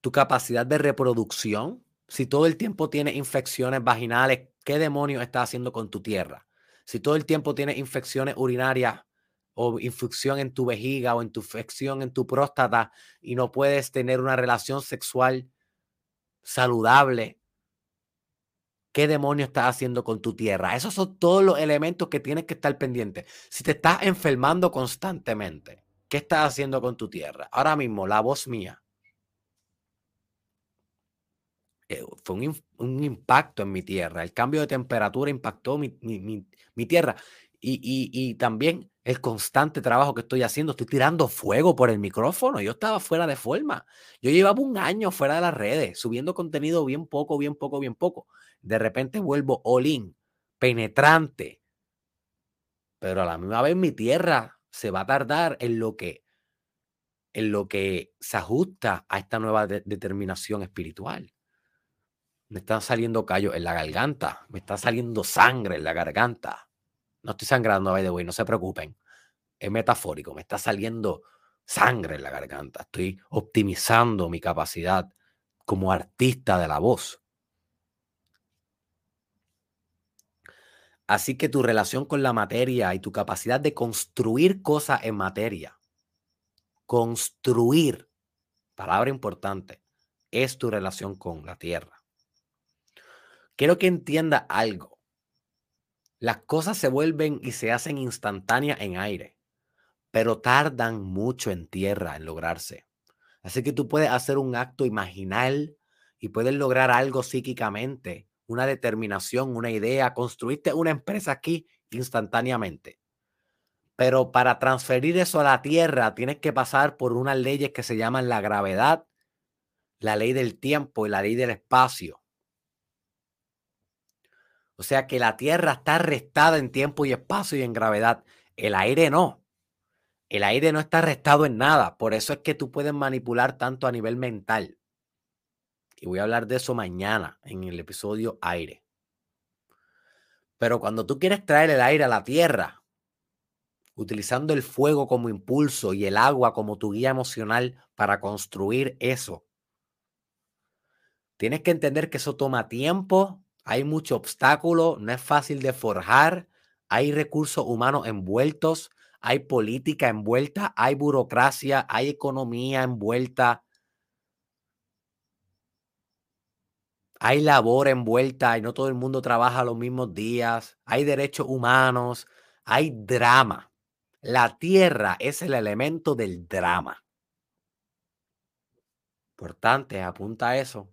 tu capacidad de reproducción. Si todo el tiempo tienes infecciones vaginales, ¿qué demonios estás haciendo con tu tierra? Si todo el tiempo tienes infecciones urinarias o infección en tu vejiga o en tu infección en tu próstata y no puedes tener una relación sexual saludable, ¿Qué demonio estás haciendo con tu tierra? Esos son todos los elementos que tienes que estar pendiente. Si te estás enfermando constantemente, ¿qué estás haciendo con tu tierra? Ahora mismo, la voz mía. Eh, fue un, impacto en mi tierra. El cambio de temperatura impactó mi, tierra. y, también el constante trabajo que estoy haciendo. Estoy tirando fuego por el micrófono. Yo estaba fuera de forma. Yo llevaba un año fuera de las redes, subiendo contenido bien poco, bien poco, bien poco. De repente vuelvo all in, penetrante. Pero a la misma vez mi tierra se va a tardar en lo que, en lo que se ajusta a esta nueva determinación espiritual. Me están saliendo callos en la garganta. Me está saliendo sangre en la garganta. No estoy sangrando, by the way, no se preocupen. Es metafórico. Me está saliendo sangre en la garganta. Estoy optimizando mi capacidad como artista de la voz. Así que tu relación con la materia y tu capacidad de construir cosas en materia, construir, palabra importante, es tu relación con la tierra. Quiero que entienda algo. Las cosas se vuelven y se hacen instantáneas en aire, pero tardan mucho en tierra en lograrse. Así que tú puedes hacer un acto imaginal y puedes lograr algo psíquicamente una determinación, una idea, construiste una empresa aquí instantáneamente. Pero para transferir eso a la Tierra tienes que pasar por unas leyes que se llaman la gravedad, la ley del tiempo y la ley del espacio. O sea que la Tierra está restada en tiempo y espacio y en gravedad. El aire no. El aire no está restado en nada. Por eso es que tú puedes manipular tanto a nivel mental. Y voy a hablar de eso mañana en el episodio aire. Pero cuando tú quieres traer el aire a la tierra, utilizando el fuego como impulso y el agua como tu guía emocional para construir eso, tienes que entender que eso toma tiempo, hay mucho obstáculo, no es fácil de forjar, hay recursos humanos envueltos, hay política envuelta, hay burocracia, hay economía envuelta, hay labor envuelta y no todo el mundo trabaja los mismos días, hay derechos humanos, hay drama. La tierra es el elemento del drama. Importante, apunta a eso.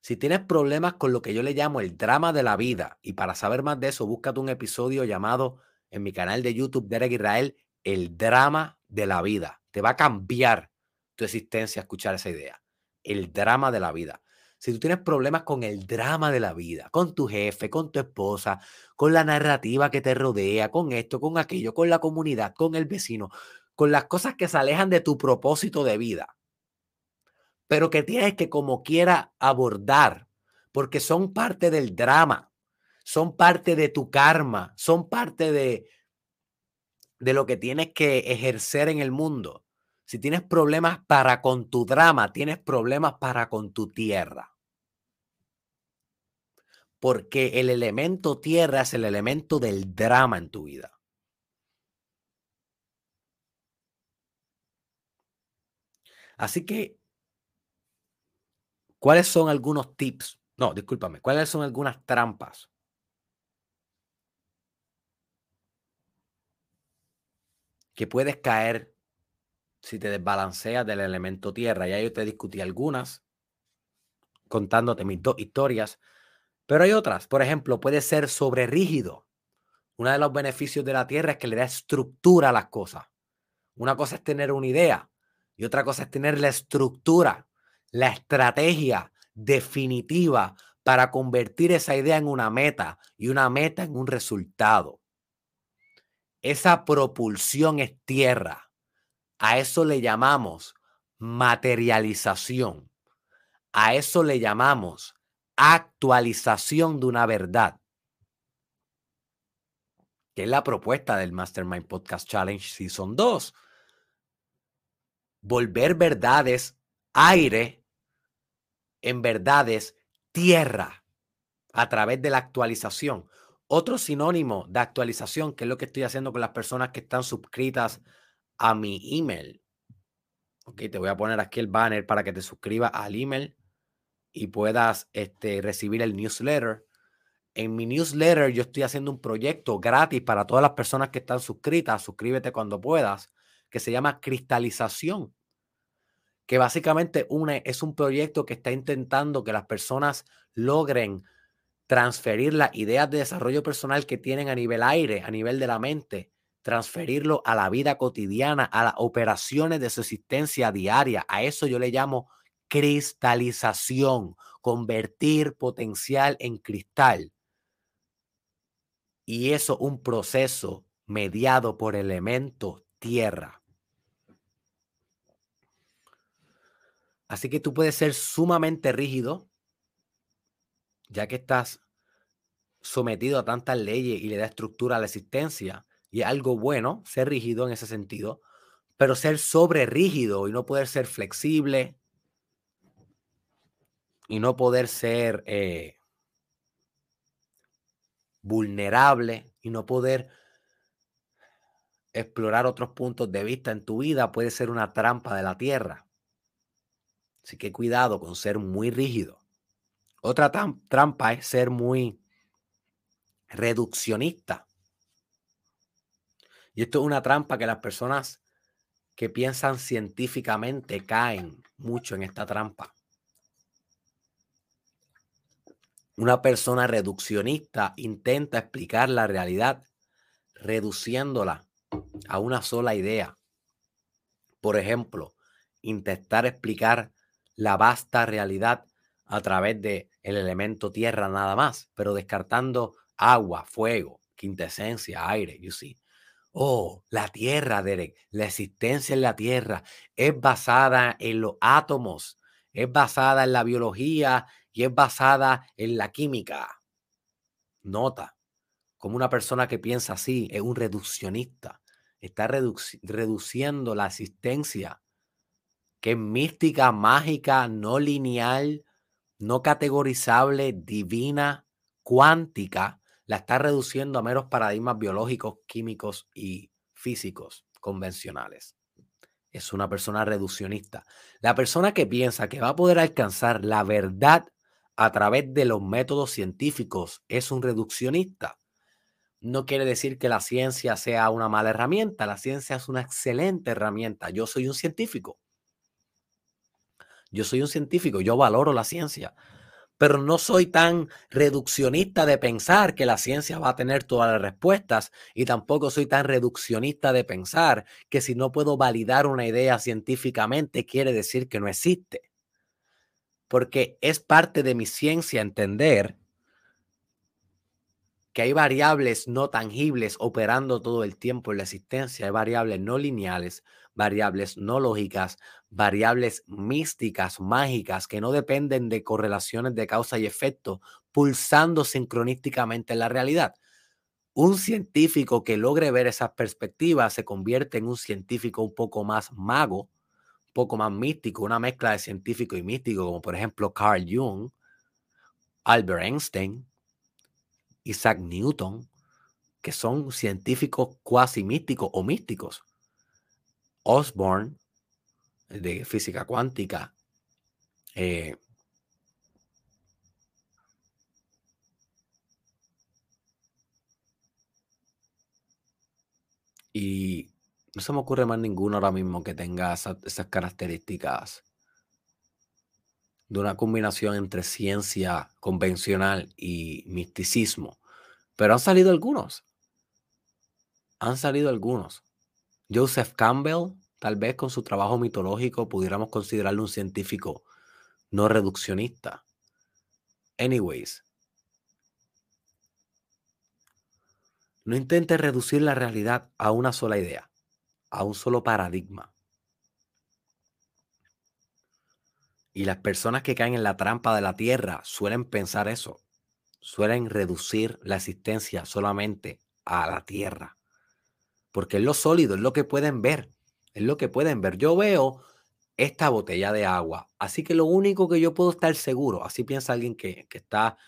Si tienes problemas con lo que yo le llamo el drama de la vida, y para saber más de eso, búscate un episodio llamado en mi canal de YouTube, Derek Israel, El drama de la vida. Te va a cambiar tu existencia escuchar esa idea. El drama de la vida si tú tienes problemas con el drama de la vida, con tu jefe, con tu esposa, con la narrativa que te rodea, con esto, con aquello, con la comunidad, con el vecino, con las cosas que se alejan de tu propósito de vida, pero que tienes que como quiera abordar, porque son parte del drama, son parte de tu karma, son parte de, de lo que tienes que ejercer en el mundo. Si tienes problemas para con tu drama, tienes problemas para con tu tierra. Porque el elemento tierra es el elemento del drama en tu vida. Así que, ¿cuáles son algunos tips? No, discúlpame, ¿cuáles son algunas trampas? Que puedes caer si te desbalanceas del elemento tierra. Ya yo te discutí algunas contándote mis dos historias, pero hay otras. Por ejemplo, puede ser sobre rígido. Uno de los beneficios de la tierra es que le da estructura a las cosas. Una cosa es tener una idea y otra cosa es tener la estructura, la estrategia definitiva para convertir esa idea en una meta y una meta en un resultado. Esa propulsión es tierra. A eso le llamamos materialización. A eso le llamamos actualización de una verdad. Que es la propuesta del Mastermind Podcast Challenge Season 2. Volver verdades aire en verdades tierra a través de la actualización. Otro sinónimo de actualización, que es lo que estoy haciendo con las personas que están suscritas a mi email. Ok, te voy a poner aquí el banner para que te suscribas al email y puedas este, recibir el newsletter. En mi newsletter yo estoy haciendo un proyecto gratis para todas las personas que están suscritas. Suscríbete cuando puedas, que se llama Cristalización, que básicamente une, es un proyecto que está intentando que las personas logren transferir las ideas de desarrollo personal que tienen a nivel aire, a nivel de la mente, transferirlo a la vida cotidiana, a las operaciones de su existencia diaria. A eso yo le llamo cristalización, convertir potencial en cristal. Y eso un proceso mediado por elementos tierra. Así que tú puedes ser sumamente rígido ya que estás sometido a tantas leyes y le da estructura a la existencia, y es algo bueno ser rígido en ese sentido, pero ser sobre rígido y no poder ser flexible y no poder ser eh, vulnerable y no poder explorar otros puntos de vista en tu vida puede ser una trampa de la tierra. Así que cuidado con ser muy rígido. Otra trampa es ser muy reduccionista. Y esto es una trampa que las personas que piensan científicamente caen mucho en esta trampa. Una persona reduccionista intenta explicar la realidad reduciéndola a una sola idea. Por ejemplo, intentar explicar la vasta realidad a través de el elemento tierra nada más, pero descartando agua, fuego, quintesencia, aire, you see. Oh, la tierra, Derek, la existencia en la tierra es basada en los átomos, es basada en la biología y es basada en la química. Nota, como una persona que piensa así es un reduccionista. Está reduciendo la asistencia, que es mística, mágica, no lineal, no categorizable, divina, cuántica, la está reduciendo a meros paradigmas biológicos, químicos y físicos convencionales es una persona reduccionista. La persona que piensa que va a poder alcanzar la verdad a través de los métodos científicos es un reduccionista. No quiere decir que la ciencia sea una mala herramienta, la ciencia es una excelente herramienta. Yo soy un científico. Yo soy un científico, yo valoro la ciencia, pero no soy tan reduccionista de pensar que la ciencia va a tener todas las respuestas y tampoco soy tan reduccionista de pensar que si no puedo validar una idea científicamente quiere decir que no existe. Porque es parte de mi ciencia entender que hay variables no tangibles operando todo el tiempo en la existencia, hay variables no lineales, variables no lógicas, variables místicas, mágicas, que no dependen de correlaciones de causa y efecto, pulsando sincronísticamente en la realidad. Un científico que logre ver esas perspectivas se convierte en un científico un poco más mago, poco más místico, una mezcla de científico y místico, como por ejemplo Carl Jung, Albert Einstein, Isaac Newton, que son científicos cuasi místicos o místicos. Osborne, de física cuántica. Eh, y no se me ocurre más ninguno ahora mismo que tenga esas características de una combinación entre ciencia convencional y misticismo. Pero han salido algunos. Han salido algunos. Joseph Campbell, tal vez con su trabajo mitológico, pudiéramos considerarlo un científico no reduccionista. Anyways, no intentes reducir la realidad a una sola idea a un solo paradigma. Y las personas que caen en la trampa de la tierra suelen pensar eso, suelen reducir la existencia solamente a la tierra, porque es lo sólido, es lo que pueden ver, es lo que pueden ver. Yo veo esta botella de agua, así que lo único que yo puedo estar seguro, así piensa alguien que, que está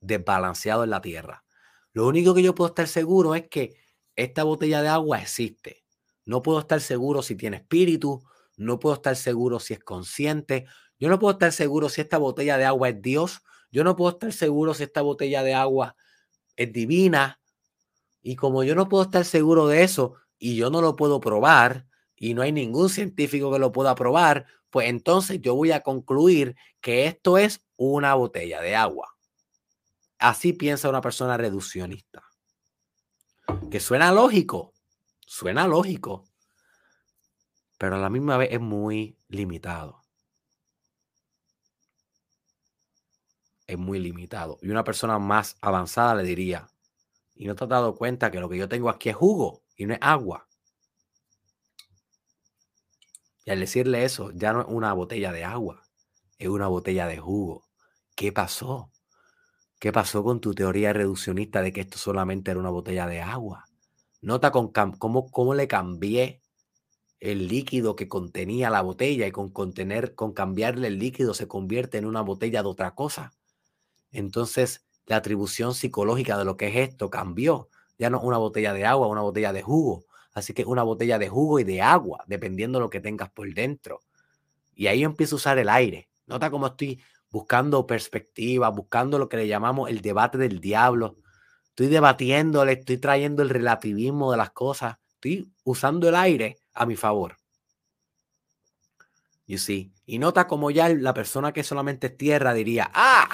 desbalanceado en la tierra, lo único que yo puedo estar seguro es que esta botella de agua existe. No puedo estar seguro si tiene espíritu, no puedo estar seguro si es consciente, yo no puedo estar seguro si esta botella de agua es Dios, yo no puedo estar seguro si esta botella de agua es divina. Y como yo no puedo estar seguro de eso y yo no lo puedo probar y no hay ningún científico que lo pueda probar, pues entonces yo voy a concluir que esto es una botella de agua. Así piensa una persona reduccionista que suena lógico, suena lógico, pero a la misma vez es muy limitado. Es muy limitado. Y una persona más avanzada le diría, y no te has dado cuenta que lo que yo tengo aquí es jugo y no es agua. Y al decirle eso, ya no es una botella de agua, es una botella de jugo. ¿qué pasó? ¿Qué pasó con tu teoría reduccionista de que esto solamente era una botella de agua? Nota con cómo, cómo le cambié el líquido que contenía la botella y con contener, con cambiarle el líquido se convierte en una botella de otra cosa. Entonces, la atribución psicológica de lo que es esto cambió. Ya no una botella de agua, una botella de jugo. Así que una botella de jugo y de agua, dependiendo de lo que tengas por dentro. Y ahí empiezo a usar el aire. Nota cómo estoy buscando perspectiva, buscando lo que le llamamos el debate del diablo. Estoy debatiéndole, estoy trayendo el relativismo de las cosas. Estoy usando el aire a mi favor. You see? Y nota como ya la persona que solamente es tierra diría, ah,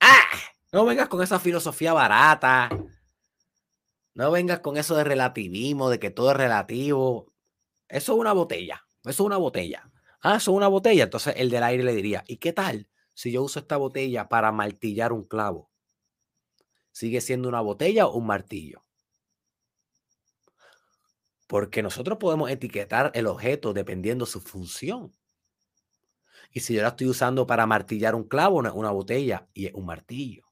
ah, no vengas con esa filosofía barata. No vengas con eso de relativismo, de que todo es relativo. Eso es una botella. Eso es una botella. Ah, eso es una botella. Entonces el del aire le diría, ¿y qué tal si yo uso esta botella para martillar un clavo? ¿Sigue siendo una botella o un martillo? Porque nosotros podemos etiquetar el objeto dependiendo su función. Y si yo la estoy usando para martillar un clavo, no es una botella y es un martillo.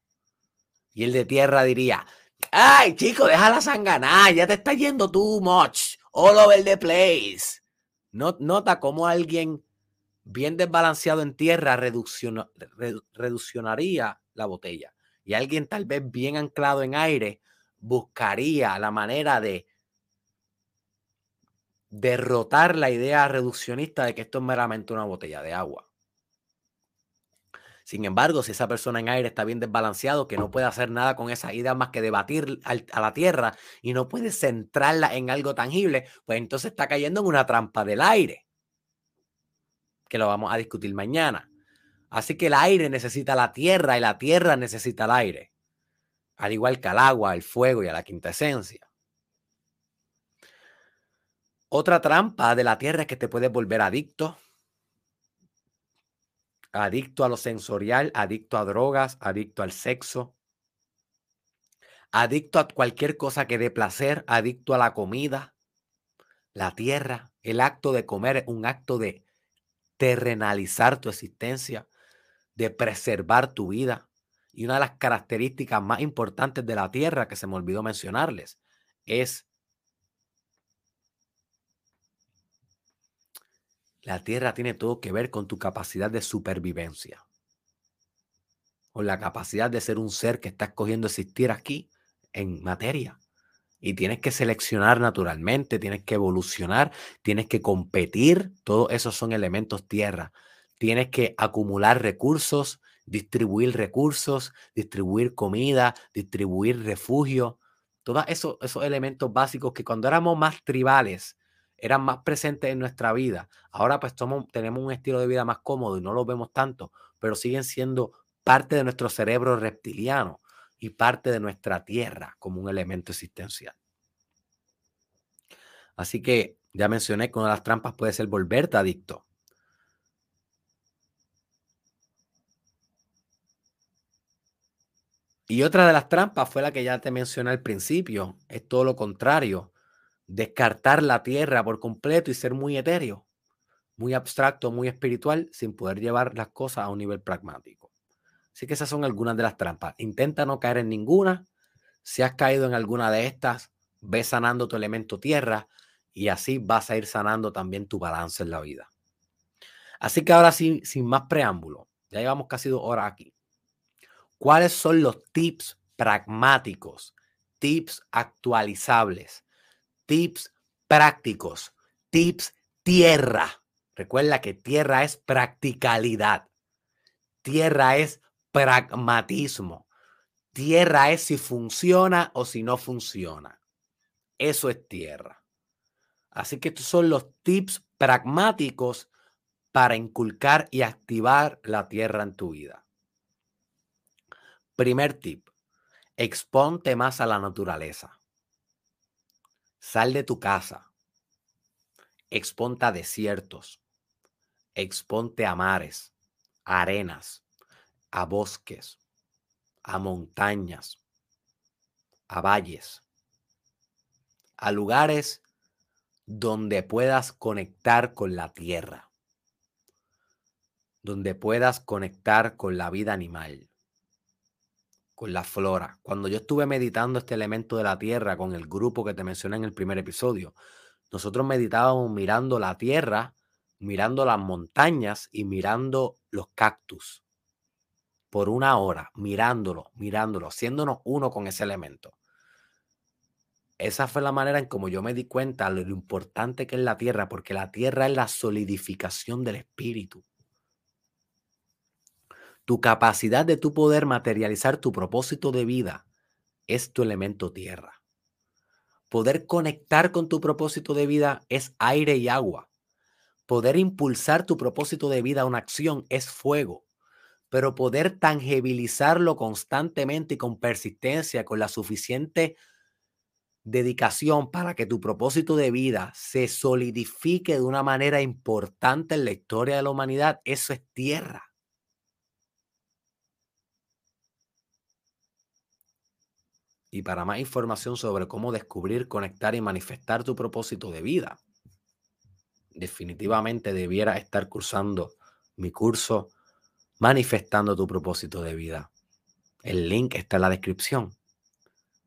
Y el de tierra diría, ay, chico, deja la sangana, ya te está yendo too much, all over the place. nota cómo alguien bien desbalanceado en tierra reduccionaría la botella. Y alguien tal vez bien anclado en aire buscaría la manera de derrotar la idea reduccionista de que esto es meramente una botella de agua. Sin embargo, si esa persona en aire está bien desbalanceado, que no puede hacer nada con esa idea más que debatir a la tierra y no puede centrarla en algo tangible, pues entonces está cayendo en una trampa del aire, que lo vamos a discutir mañana. Así que el aire necesita la tierra y la tierra necesita el aire, al igual que al agua, al fuego y a la quinta esencia. Otra trampa de la tierra es que te puedes volver adicto. Adicto a lo sensorial, adicto a drogas, adicto al sexo, adicto a cualquier cosa que dé placer, adicto a la comida, la tierra. El acto de comer es un acto de terrenalizar tu existencia, de preservar tu vida. Y una de las características más importantes de la tierra que se me olvidó mencionarles es La tierra tiene todo que ver con tu capacidad de supervivencia. Con la capacidad de ser un ser que está escogiendo existir aquí en materia. Y tienes que seleccionar naturalmente, tienes que evolucionar, tienes que competir. Todos esos son elementos tierra. Tienes que acumular recursos, distribuir recursos, distribuir comida, distribuir refugio. Todos esos, esos elementos básicos que cuando éramos más tribales, eran más presentes en nuestra vida. Ahora pues tenemos un estilo de vida más cómodo y no los vemos tanto, pero siguen siendo parte de nuestro cerebro reptiliano y parte de nuestra tierra como un elemento existencial. Así que ya mencioné que una de las trampas puede ser volverte adicto. Y otra de las trampas fue la que ya te mencioné al principio, es todo lo contrario, descartar la tierra por completo y ser muy etéreo, muy abstracto, muy espiritual, sin poder llevar las cosas a un nivel pragmático. Así que esas son algunas de las trampas. Intenta no caer en ninguna. Si has caído en alguna de estas, ve sanando tu elemento tierra y así vas a ir sanando también tu balance en la vida. Así que ahora sin más preámbulo, ya llevamos casi dos horas aquí. ¿Cuáles son los tips pragmáticos, tips actualizables tips prácticos, tips tierra. Recuerda que tierra es practicalidad. Tierra es pragmatismo. Tierra es si funciona o si no funciona. Eso es tierra. Así que estos son los tips pragmáticos para inculcar y activar la tierra en tu vida. Primer tip, exponte más a la naturaleza. Sal de tu casa. Exponte a desiertos. Exponte a mares, a arenas, a bosques, a montañas, a valles, a lugares donde puedas conectar con la tierra, donde puedas conectar con la vida animal, con la flora. Cuando yo estuve meditando este elemento de la tierra con el grupo que te mencioné en el primer episodio, nosotros meditábamos mirando la tierra, mirando las montañas y mirando los cactus por una hora, mirándolo, mirándolo, haciéndonos uno con ese elemento. Esa fue la manera en como yo me di cuenta de lo importante que es la tierra, porque la tierra es la solidificación del espíritu. Tu capacidad de tu poder materializar tu propósito de vida es tu elemento tierra. Poder conectar con tu propósito de vida es aire y agua. Poder impulsar tu propósito de vida a una acción es fuego pero poder tangibilizarlo constantemente y con persistencia, con la suficiente dedicación para que tu propósito de vida se solidifique de una manera importante en la historia de la humanidad, eso es tierra. Y para más información sobre cómo descubrir, conectar y manifestar tu propósito de vida, definitivamente debiera estar cursando mi curso manifestando tu propósito de vida. El link está en la descripción.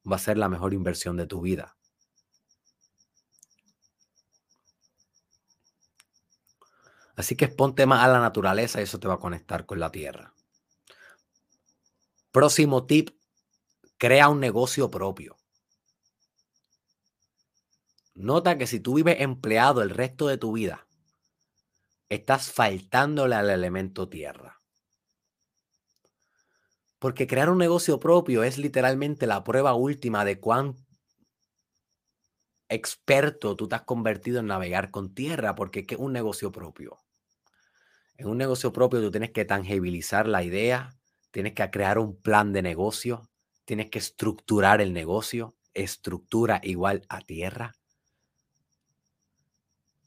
Va a ser la mejor inversión de tu vida. Así que ponte más a la naturaleza y eso te va a conectar con la tierra. Próximo tip, crea un negocio propio. Nota que si tú vives empleado el resto de tu vida, estás faltándole al elemento tierra. Porque crear un negocio propio es literalmente la prueba última de cuán experto tú te has convertido en navegar con tierra, porque es un negocio propio. En un negocio propio tú tienes que tangibilizar la idea, tienes que crear un plan de negocio, tienes que estructurar el negocio, estructura igual a tierra.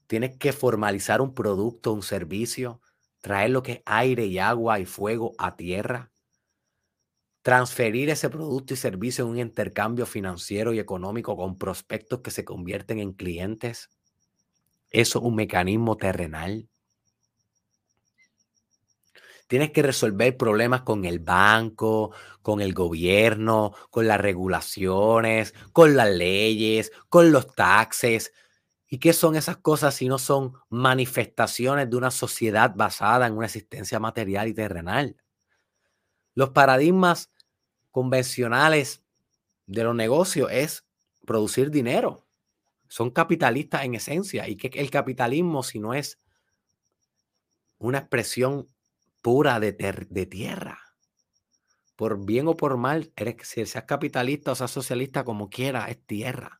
Tienes que formalizar un producto, un servicio, traer lo que es aire y agua y fuego a tierra transferir ese producto y servicio en un intercambio financiero y económico con prospectos que se convierten en clientes. Eso es un mecanismo terrenal. Tienes que resolver problemas con el banco, con el gobierno, con las regulaciones, con las leyes, con los taxes. ¿Y qué son esas cosas si no son manifestaciones de una sociedad basada en una existencia material y terrenal? Los paradigmas convencionales de los negocios es producir dinero. Son capitalistas en esencia. ¿Y que el capitalismo si no es una expresión pura de, de tierra? Por bien o por mal, eres, si seas capitalista o seas socialista, como quiera, es tierra.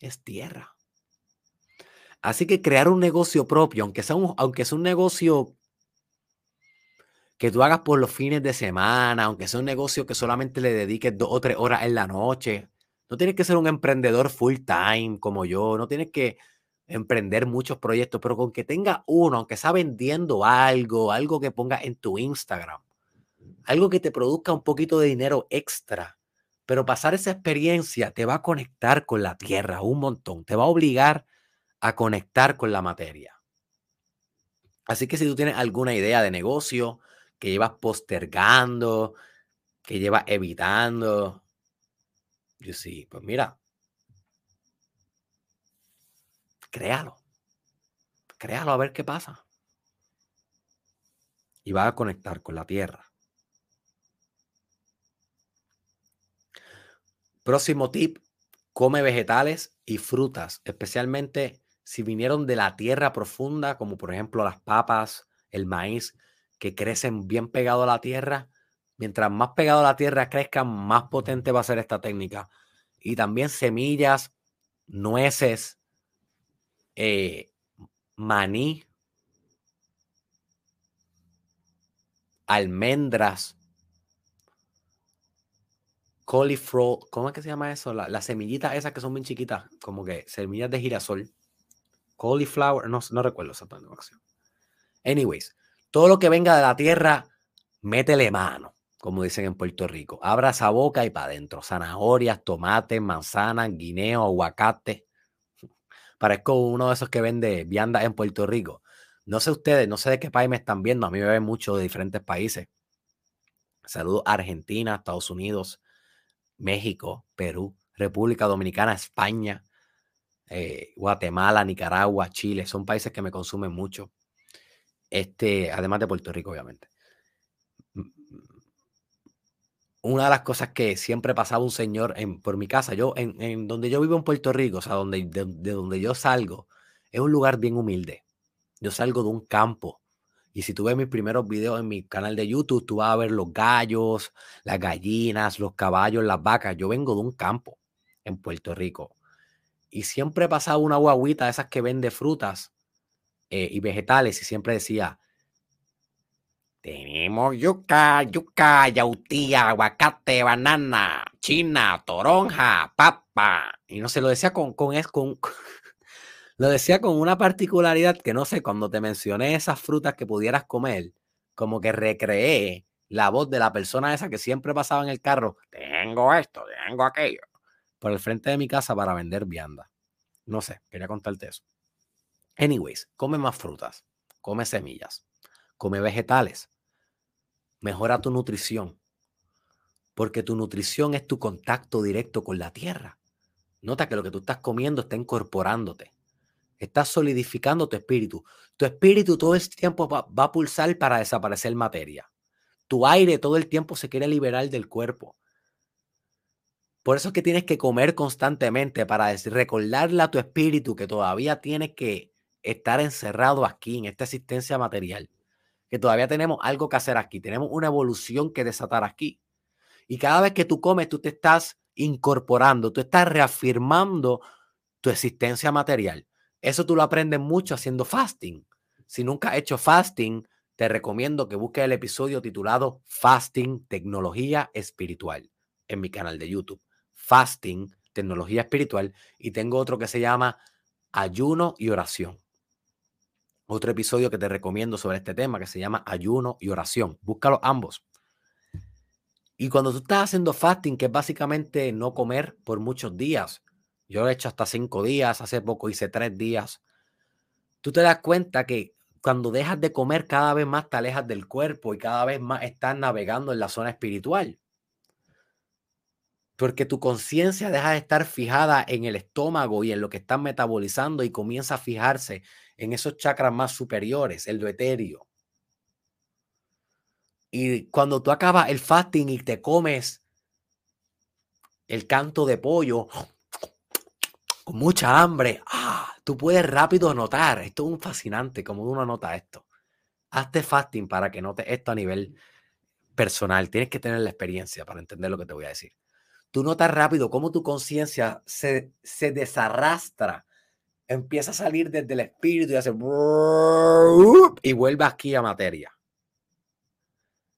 Es tierra. Así que crear un negocio propio, aunque sea un, aunque sea un negocio que tú hagas por los fines de semana, aunque sea un negocio que solamente le dediques dos o tres horas en la noche. No tienes que ser un emprendedor full time como yo, no tienes que emprender muchos proyectos, pero con que tenga uno, aunque sea vendiendo algo, algo que ponga en tu Instagram, algo que te produzca un poquito de dinero extra, pero pasar esa experiencia te va a conectar con la tierra un montón, te va a obligar a conectar con la materia. Así que si tú tienes alguna idea de negocio, que llevas postergando, que llevas evitando. Yo sí, pues mira, créalo. Créalo a ver qué pasa. Y va a conectar con la tierra. Próximo tip, come vegetales y frutas, especialmente si vinieron de la tierra profunda, como por ejemplo las papas, el maíz que crecen bien pegado a la tierra. Mientras más pegado a la tierra crezcan, más potente va a ser esta técnica. Y también semillas, nueces, eh, maní, almendras, cauliflower, ¿cómo es que se llama eso? las semillitas esas que son bien chiquitas, como que semillas de girasol. Cauliflower, no, no recuerdo acción. Anyways, todo lo que venga de la tierra, métele mano, como dicen en Puerto Rico. Abra esa boca y para adentro. Zanahorias, tomates, manzanas, guineo, aguacate. Parezco uno de esos que vende viandas en Puerto Rico. No sé ustedes, no sé de qué país me están viendo. A mí me ven mucho de diferentes países. Saludos a Argentina, Estados Unidos, México, Perú, República Dominicana, España, eh, Guatemala, Nicaragua, Chile. Son países que me consumen mucho. Este, además de Puerto Rico, obviamente. Una de las cosas que siempre pasaba un señor en, por mi casa, yo en, donde yo vivo en Puerto Rico, o sea, donde, de donde yo salgo, es un lugar bien humilde. Yo salgo de un campo. Y si tú ves mis primeros videos en mi canal de YouTube, tú vas a ver los gallos, las gallinas, los caballos, las vacas. Yo vengo de un campo en Puerto Rico. Y siempre he pasado una guaguita de esas que vende frutas eh, y vegetales y siempre decía, tenemos yuca, yuca, yautía, aguacate, banana, china, toronja, papa. Y no se lo decía con, con, con, lo decía con una particularidad que no sé, cuando te mencioné esas frutas que pudieras comer, como que recreé la voz de la persona esa que siempre pasaba en el carro. Tengo esto, tengo aquello. Por el frente de mi casa para vender vianda. No sé, quería contarte eso. Anyways, come más frutas, come semillas, come vegetales. Mejora tu nutrición. Porque tu nutrición es tu contacto directo con la tierra. Nota que lo que tú estás comiendo está incorporándote. Estás solidificando tu espíritu. Tu espíritu todo el tiempo va, a pulsar para desaparecer materia. Tu aire todo el tiempo se quiere liberar del cuerpo. Por eso es que tienes que comer constantemente para recordarle a tu espíritu que todavía tienes que estar encerrado aquí en esta existencia material. Que todavía tenemos algo que hacer aquí. Tenemos una evolución que desatar aquí. Y cada vez que tú comes, tú te estás incorporando, tú estás reafirmando tu existencia material. Eso tú lo aprendes mucho haciendo fasting. Si nunca has hecho fasting, te recomiendo que busques el episodio titulado Fasting, Tecnología Espiritual en mi canal de YouTube. Fasting, Tecnología Espiritual. Y tengo otro que se llama Ayuno y Oración. Otro episodio que te recomiendo sobre este tema que se llama Ayuno y Oración. Búscalo ambos. Y cuando tú estás haciendo fasting, que es básicamente no comer por muchos días, yo lo he hecho hasta cinco días, hace poco hice tres días. Tú te das cuenta que cuando dejas de comer, cada vez más te alejas del cuerpo y cada vez más estás navegando en la zona espiritual. Porque tu conciencia deja de estar fijada en el estómago y en lo que estás metabolizando y comienza a fijarse en esos chakras más superiores, el do etéreo. Y cuando tú acabas el fasting y te comes el canto de pollo, con mucha hambre, ah, tú puedes rápido notar. Esto es un fascinante, como uno nota esto. Hazte fasting para que notes esto a nivel personal. Tienes que tener la experiencia para entender lo que te voy a decir. Tú notas rápido cómo tu conciencia se, se desarrastra, empieza a salir desde el espíritu y hace y vuelve aquí a materia.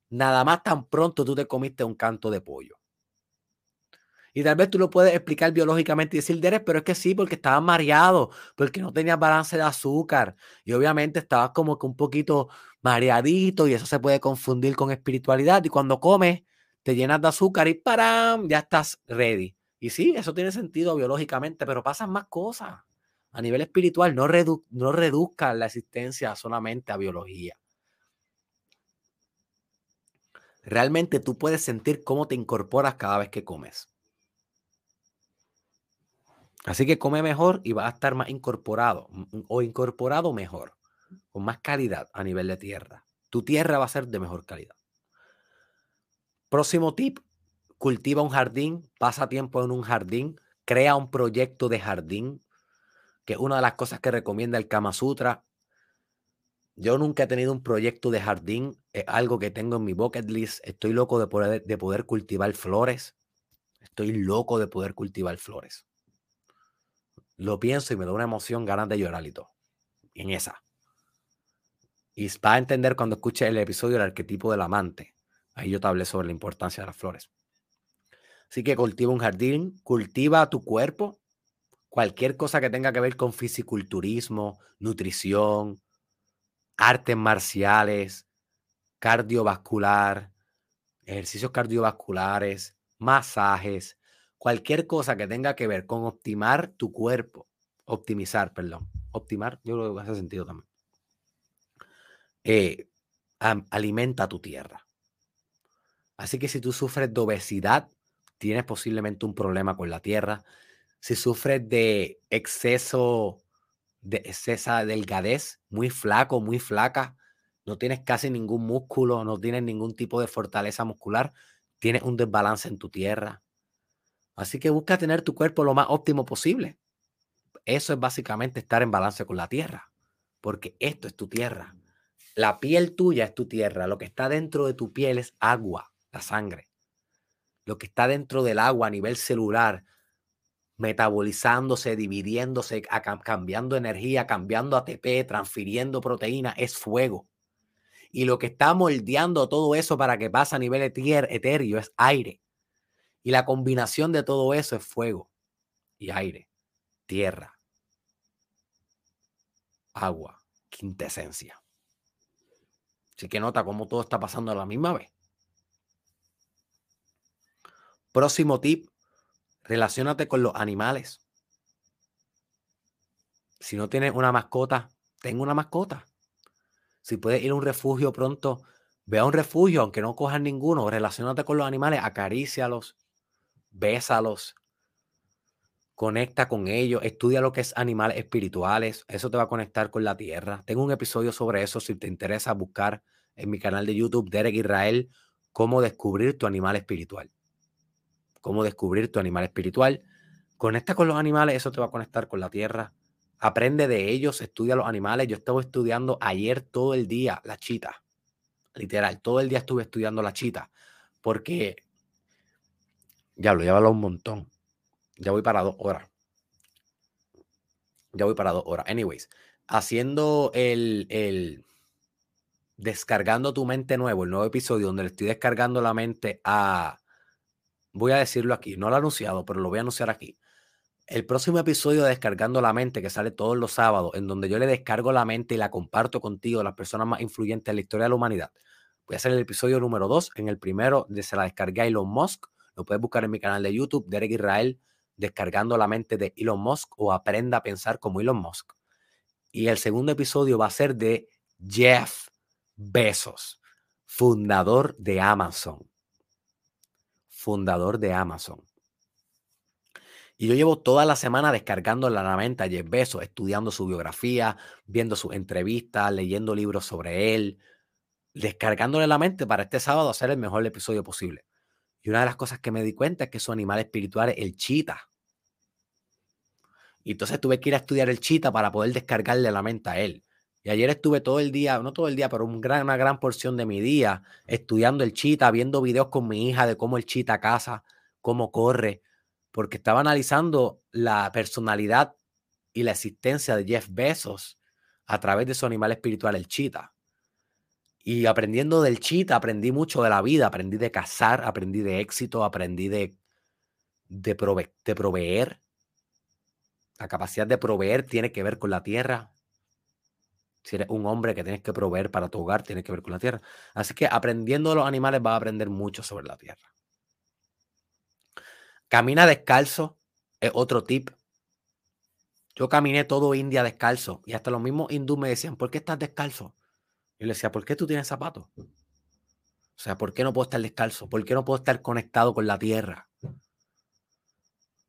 Nada más tan pronto tú te comiste un canto de pollo. Y tal vez tú lo puedes explicar biológicamente y decir, Derek, pero es que sí, porque estabas mareado, porque no tenías balance de azúcar. Y obviamente estabas como que un poquito mareadito y eso se puede confundir con espiritualidad. Y cuando comes, te llenas de azúcar y ¡param! Ya estás ready. Y sí, eso tiene sentido biológicamente, pero pasan más cosas. A nivel espiritual, no, redu no reduzca la existencia solamente a biología. Realmente tú puedes sentir cómo te incorporas cada vez que comes. Así que come mejor y va a estar más incorporado o incorporado mejor, con más calidad a nivel de tierra. Tu tierra va a ser de mejor calidad. Próximo tip, cultiva un jardín, pasa tiempo en un jardín, crea un proyecto de jardín, que es una de las cosas que recomienda el Kama Sutra. Yo nunca he tenido un proyecto de jardín, es algo que tengo en mi bucket list. Estoy loco de poder, de poder cultivar flores. Estoy loco de poder cultivar flores lo pienso y me da una emoción, ganas de llorar y todo. En esa. Y va a entender cuando escuche el episodio del arquetipo del amante. Ahí yo te hablé sobre la importancia de las flores. Así que cultiva un jardín, cultiva tu cuerpo. Cualquier cosa que tenga que ver con fisiculturismo, nutrición, artes marciales, cardiovascular, ejercicios cardiovasculares, masajes, cualquier cosa que tenga que ver con optimar tu cuerpo, optimizar, perdón, optimar, yo creo que hace sentido también. eh, alimenta tu tierra. Así que si tú sufres de obesidad, tienes posiblemente un problema con la tierra. Si sufres de exceso de excesa delgadez, muy flaco, muy flaca, no tienes casi ningún músculo, no tienes ningún tipo de fortaleza muscular, tienes un desbalance en tu tierra. Así que busca tener tu cuerpo lo más óptimo posible. Eso es básicamente estar en balance con la tierra, porque esto es tu tierra. La piel tuya es tu tierra, lo que está dentro de tu piel es agua, la sangre. Lo que está dentro del agua a nivel celular metabolizándose, dividiéndose, cambiando energía, cambiando ATP, transfiriendo proteína, es fuego. Y lo que está moldeando todo eso para que pase a nivel etéreo es aire. Y la combinación de todo eso es fuego y aire, tierra, agua, quintesencia. Así que nota cómo todo está pasando a la misma vez. Próximo tip, Relaciónate con los animales. Si no tienes una mascota, ten una mascota. Si puedes ir a un refugio pronto, ve a un refugio, aunque no cojas ninguno. Relaciónate con los animales, acarícialos, bésalos, conecta con ellos, estudia lo que es animales espirituales. Eso te va a conectar con la tierra. Tengo un episodio sobre eso si te interesa buscar en mi canal de YouTube, Derek Israel, cómo descubrir tu animal espiritual cómo descubrir tu animal espiritual. Conecta con los animales, eso te va a conectar con la tierra. Aprende de ellos, estudia los animales. Yo estaba estudiando ayer todo el día la chita. Literal, todo el día estuve estudiando la chita. Porque, ya lo lleva un montón. Ya voy para dos horas. Ya voy para dos horas. Anyways, haciendo el, el descargando tu mente nuevo, el nuevo episodio donde le estoy descargando la mente a, voy a decirlo aquí, no lo he anunciado, pero lo voy a anunciar aquí. El próximo episodio de Descargando la Mente, que sale todos los sábados, en donde yo le descargo la mente y la comparto contigo, las personas más influyentes en la historia de la humanidad. Voy a hacer el episodio número 2. En el primero de se la descargué a Elon Musk. Lo puedes buscar en mi canal de YouTube, Derek Israel, Descargando la Mente de Elon Musk o Aprenda a Pensar como Elon Musk. Y el segundo episodio va a ser de Jeff Bezos, fundador de Amazon fundador de Amazon. Y yo llevo toda la semana descargando la mente a Jeff Bezos, estudiando su biografía, viendo sus entrevistas, leyendo libros sobre él, descargándole la mente para este sábado hacer el mejor episodio posible. Y una de las cosas que me di cuenta es que su animal espiritual es el chita. Y entonces tuve que ir a estudiar el chita para poder descargarle la mente a él. Y ayer estuve todo el día, no todo el día, pero una gran porción de mi día estudiando el chita, viendo videos con mi hija de cómo el chita caza, cómo corre, porque estaba analizando la personalidad y la existencia de Jeff Bezos a través de su animal espiritual, el chita. Y aprendiendo del chita, aprendí mucho de la vida, aprendí de cazar, aprendí de éxito, aprendí de, de, de proveer. La capacidad de proveer tiene que ver con la tierra, si eres un hombre que tienes que proveer para tu hogar, tiene que ver con la tierra. Así que aprendiendo de los animales vas a aprender mucho sobre la tierra. Camina descalzo es otro tip. Yo caminé todo India descalzo y hasta los mismos hindú me decían, ¿por qué estás descalzo? Y le decía, ¿por qué tú tienes zapatos? O sea, ¿por qué no puedo estar descalzo? ¿Por qué no puedo estar conectado con la tierra?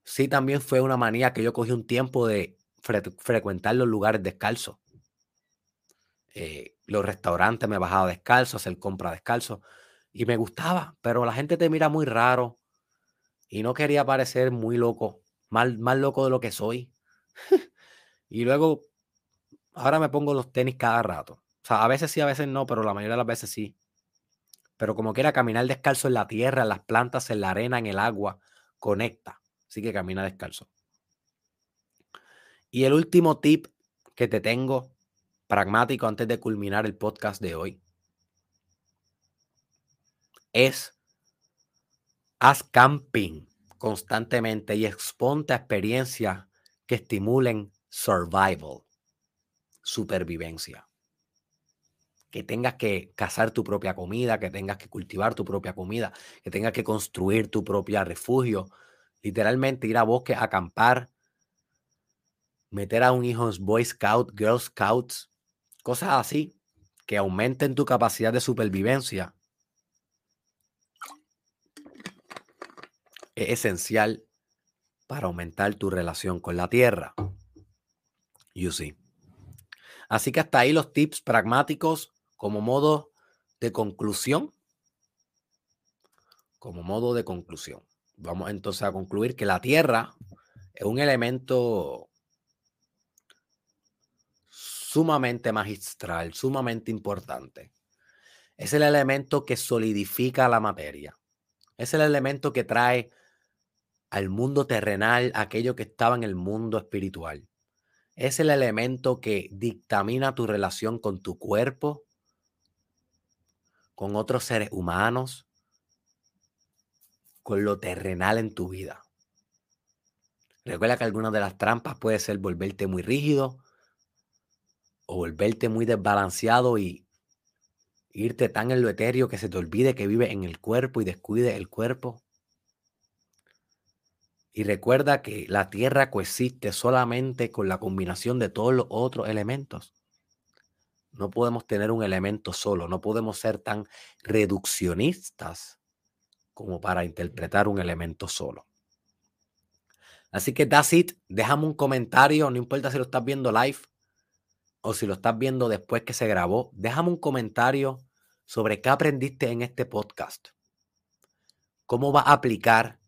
Sí, también fue una manía que yo cogí un tiempo de frecuentar los lugares descalzos. Eh, los restaurantes me bajaba descalzo, hacer compra descalzo. Y me gustaba, pero la gente te mira muy raro. Y no quería parecer muy loco, más, más loco de lo que soy. y luego, ahora me pongo los tenis cada rato. O sea, a veces sí, a veces no, pero la mayoría de las veces sí. Pero como quiera, caminar descalzo en la tierra, en las plantas, en la arena, en el agua, conecta. Así que camina descalzo. Y el último tip que te tengo pragmático antes de culminar el podcast de hoy es haz camping constantemente y exponte a experiencias que estimulen survival, supervivencia. Que tengas que cazar tu propia comida, que tengas que cultivar tu propia comida, que tengas que construir tu propio refugio, literalmente ir a bosque a acampar, meter a un hijo en Boy Scout, Girl Scouts, cosas así que aumenten tu capacidad de supervivencia es esencial para aumentar tu relación con la tierra. You see. Así que hasta ahí los tips pragmáticos como modo de conclusión. Como modo de conclusión. Vamos entonces a concluir que la tierra es un elemento sumamente magistral, sumamente importante. Es el elemento que solidifica la materia. Es el elemento que trae al mundo terrenal aquello que estaba en el mundo espiritual. Es el elemento que dictamina tu relación con tu cuerpo, con otros seres humanos, con lo terrenal en tu vida. Recuerda que alguna de las trampas puede ser volverte muy rígido o volverte muy desbalanceado y irte tan en lo etéreo que se te olvide que vive en el cuerpo y descuide el cuerpo. Y recuerda que la tierra coexiste solamente con la combinación de todos los otros elementos. No podemos tener un elemento solo, no podemos ser tan reduccionistas como para interpretar un elemento solo. Así que that's it. Déjame un comentario, no importa si lo estás viendo live o si lo estás viendo después que se grabó. Déjame un comentario sobre qué aprendiste en este podcast. ¿Cómo va a aplicar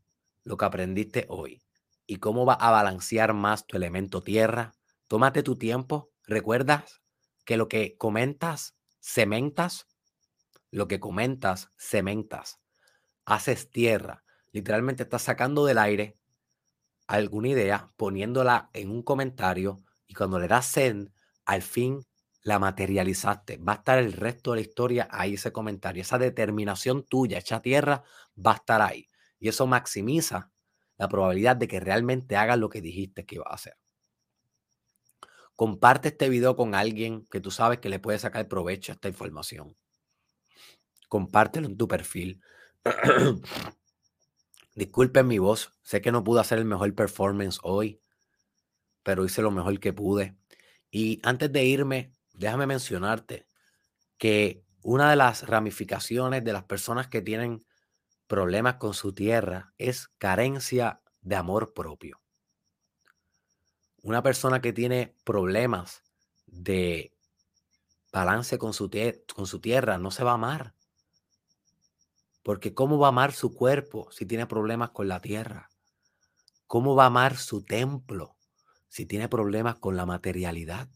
lo que aprendiste hoy? ¿Y cómo va a balancear más tu elemento tierra? Tómate tu tiempo. ¿Recuerdas que lo que comentas, cementas? Lo que comentas, cementas haces tierra. Literalmente estás sacando del aire alguna idea, poniéndola en un comentario y cuando le das send, al fin la materializaste. Va a estar el resto de la historia ahí ese comentario. Esa determinación tuya hecha tierra va a estar ahí. Y eso maximiza la probabilidad de que realmente hagas lo que dijiste que iba a hacer. Comparte este video con alguien que tú sabes que le puede sacar provecho a esta información. Compártelo en tu perfil. Disculpen mi voz, sé que no pude hacer el mejor performance hoy, pero hice lo mejor que pude. Y antes de irme, déjame mencionarte que una de las ramificaciones de las personas que tienen problemas con su tierra es carencia de amor propio. Una persona que tiene problemas de balance con su, tierra no se va a amar. Porque ¿cómo va a amar su cuerpo si tiene problemas con la tierra? ¿Cómo va a amar su templo si tiene problemas con la materialidad,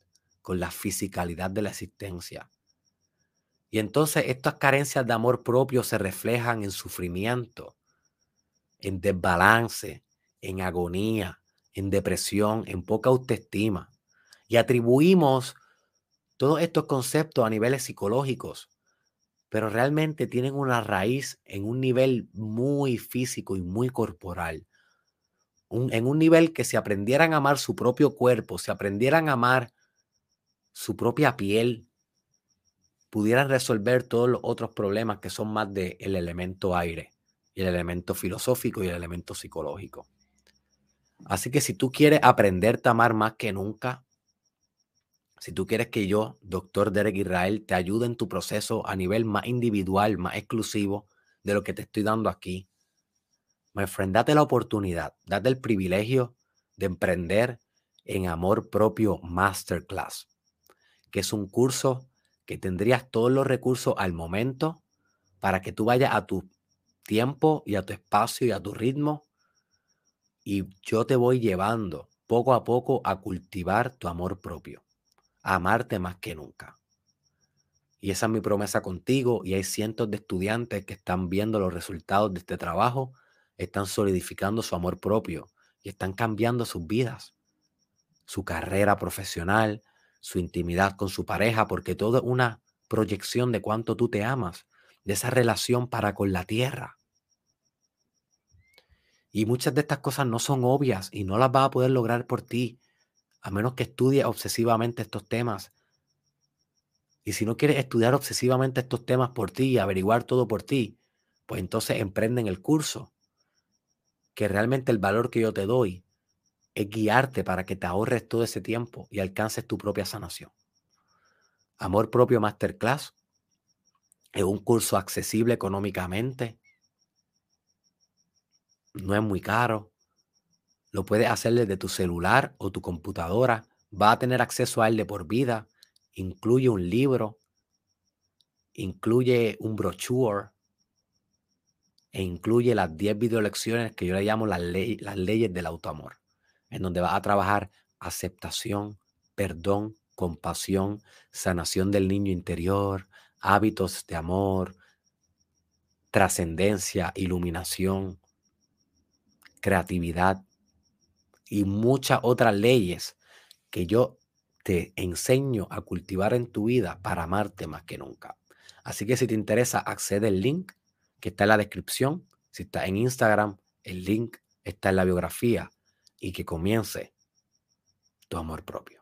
con la fisicalidad de la existencia? Y entonces estas carencias de amor propio se reflejan en sufrimiento, en desbalance, en agonía, en depresión, en poca autoestima. Y atribuimos todos estos conceptos a niveles psicológicos pero realmente tienen una raíz en un nivel muy físico y muy corporal. En un nivel que si aprendieran a amar su propio cuerpo, si aprendieran a amar su propia piel, pudieran resolver todos los otros problemas que son más del elemento aire, y el elemento filosófico y el elemento psicológico. Así que si tú quieres aprenderte a amar más que nunca, si tú quieres que yo, doctor Derek Israel, te ayude en tu proceso a nivel más individual, más exclusivo de lo que te estoy dando aquí, my friend, la oportunidad, date el privilegio de emprender en Amor Propio Masterclass, que es un curso que tendrías todos los recursos al momento para que tú vayas a tu tiempo y a tu espacio y a tu ritmo. Y yo te voy llevando poco a poco a cultivar tu amor propio amarte más que nunca. Y esa es mi promesa contigo y hay cientos de estudiantes que están viendo los resultados de este trabajo, están solidificando su amor propio y están cambiando sus vidas, su carrera profesional, su intimidad con su pareja, porque todo es una proyección de cuánto tú te amas, de esa relación para con la tierra. Y muchas de estas cosas no son obvias y no las vas a poder lograr por ti a menos que estudies obsesivamente estos temas. Y si no quieres estudiar obsesivamente estos temas por ti y averiguar todo por ti, pues entonces emprenden el curso. Que realmente el valor que yo te doy es guiarte para que te ahorres todo ese tiempo y alcances tu propia sanación. Amor Propio Masterclass es un curso accesible económicamente. No es muy caro. Lo puedes hacer desde tu celular o tu computadora. Va a tener acceso a él de por vida. Incluye un libro. Incluye un brochure. E incluye las 10 videolecciones que yo le llamo las, las leyes del autoamor. En donde vas a trabajar aceptación, perdón, compasión, sanación del niño interior, hábitos de amor, trascendencia, iluminación, creatividad y muchas otras leyes que yo te enseño a cultivar en tu vida para amarte más que nunca. Así que si te interesa, accede al link que está en la descripción. Si está en Instagram, el link está en la biografía y que comience tu amor propio.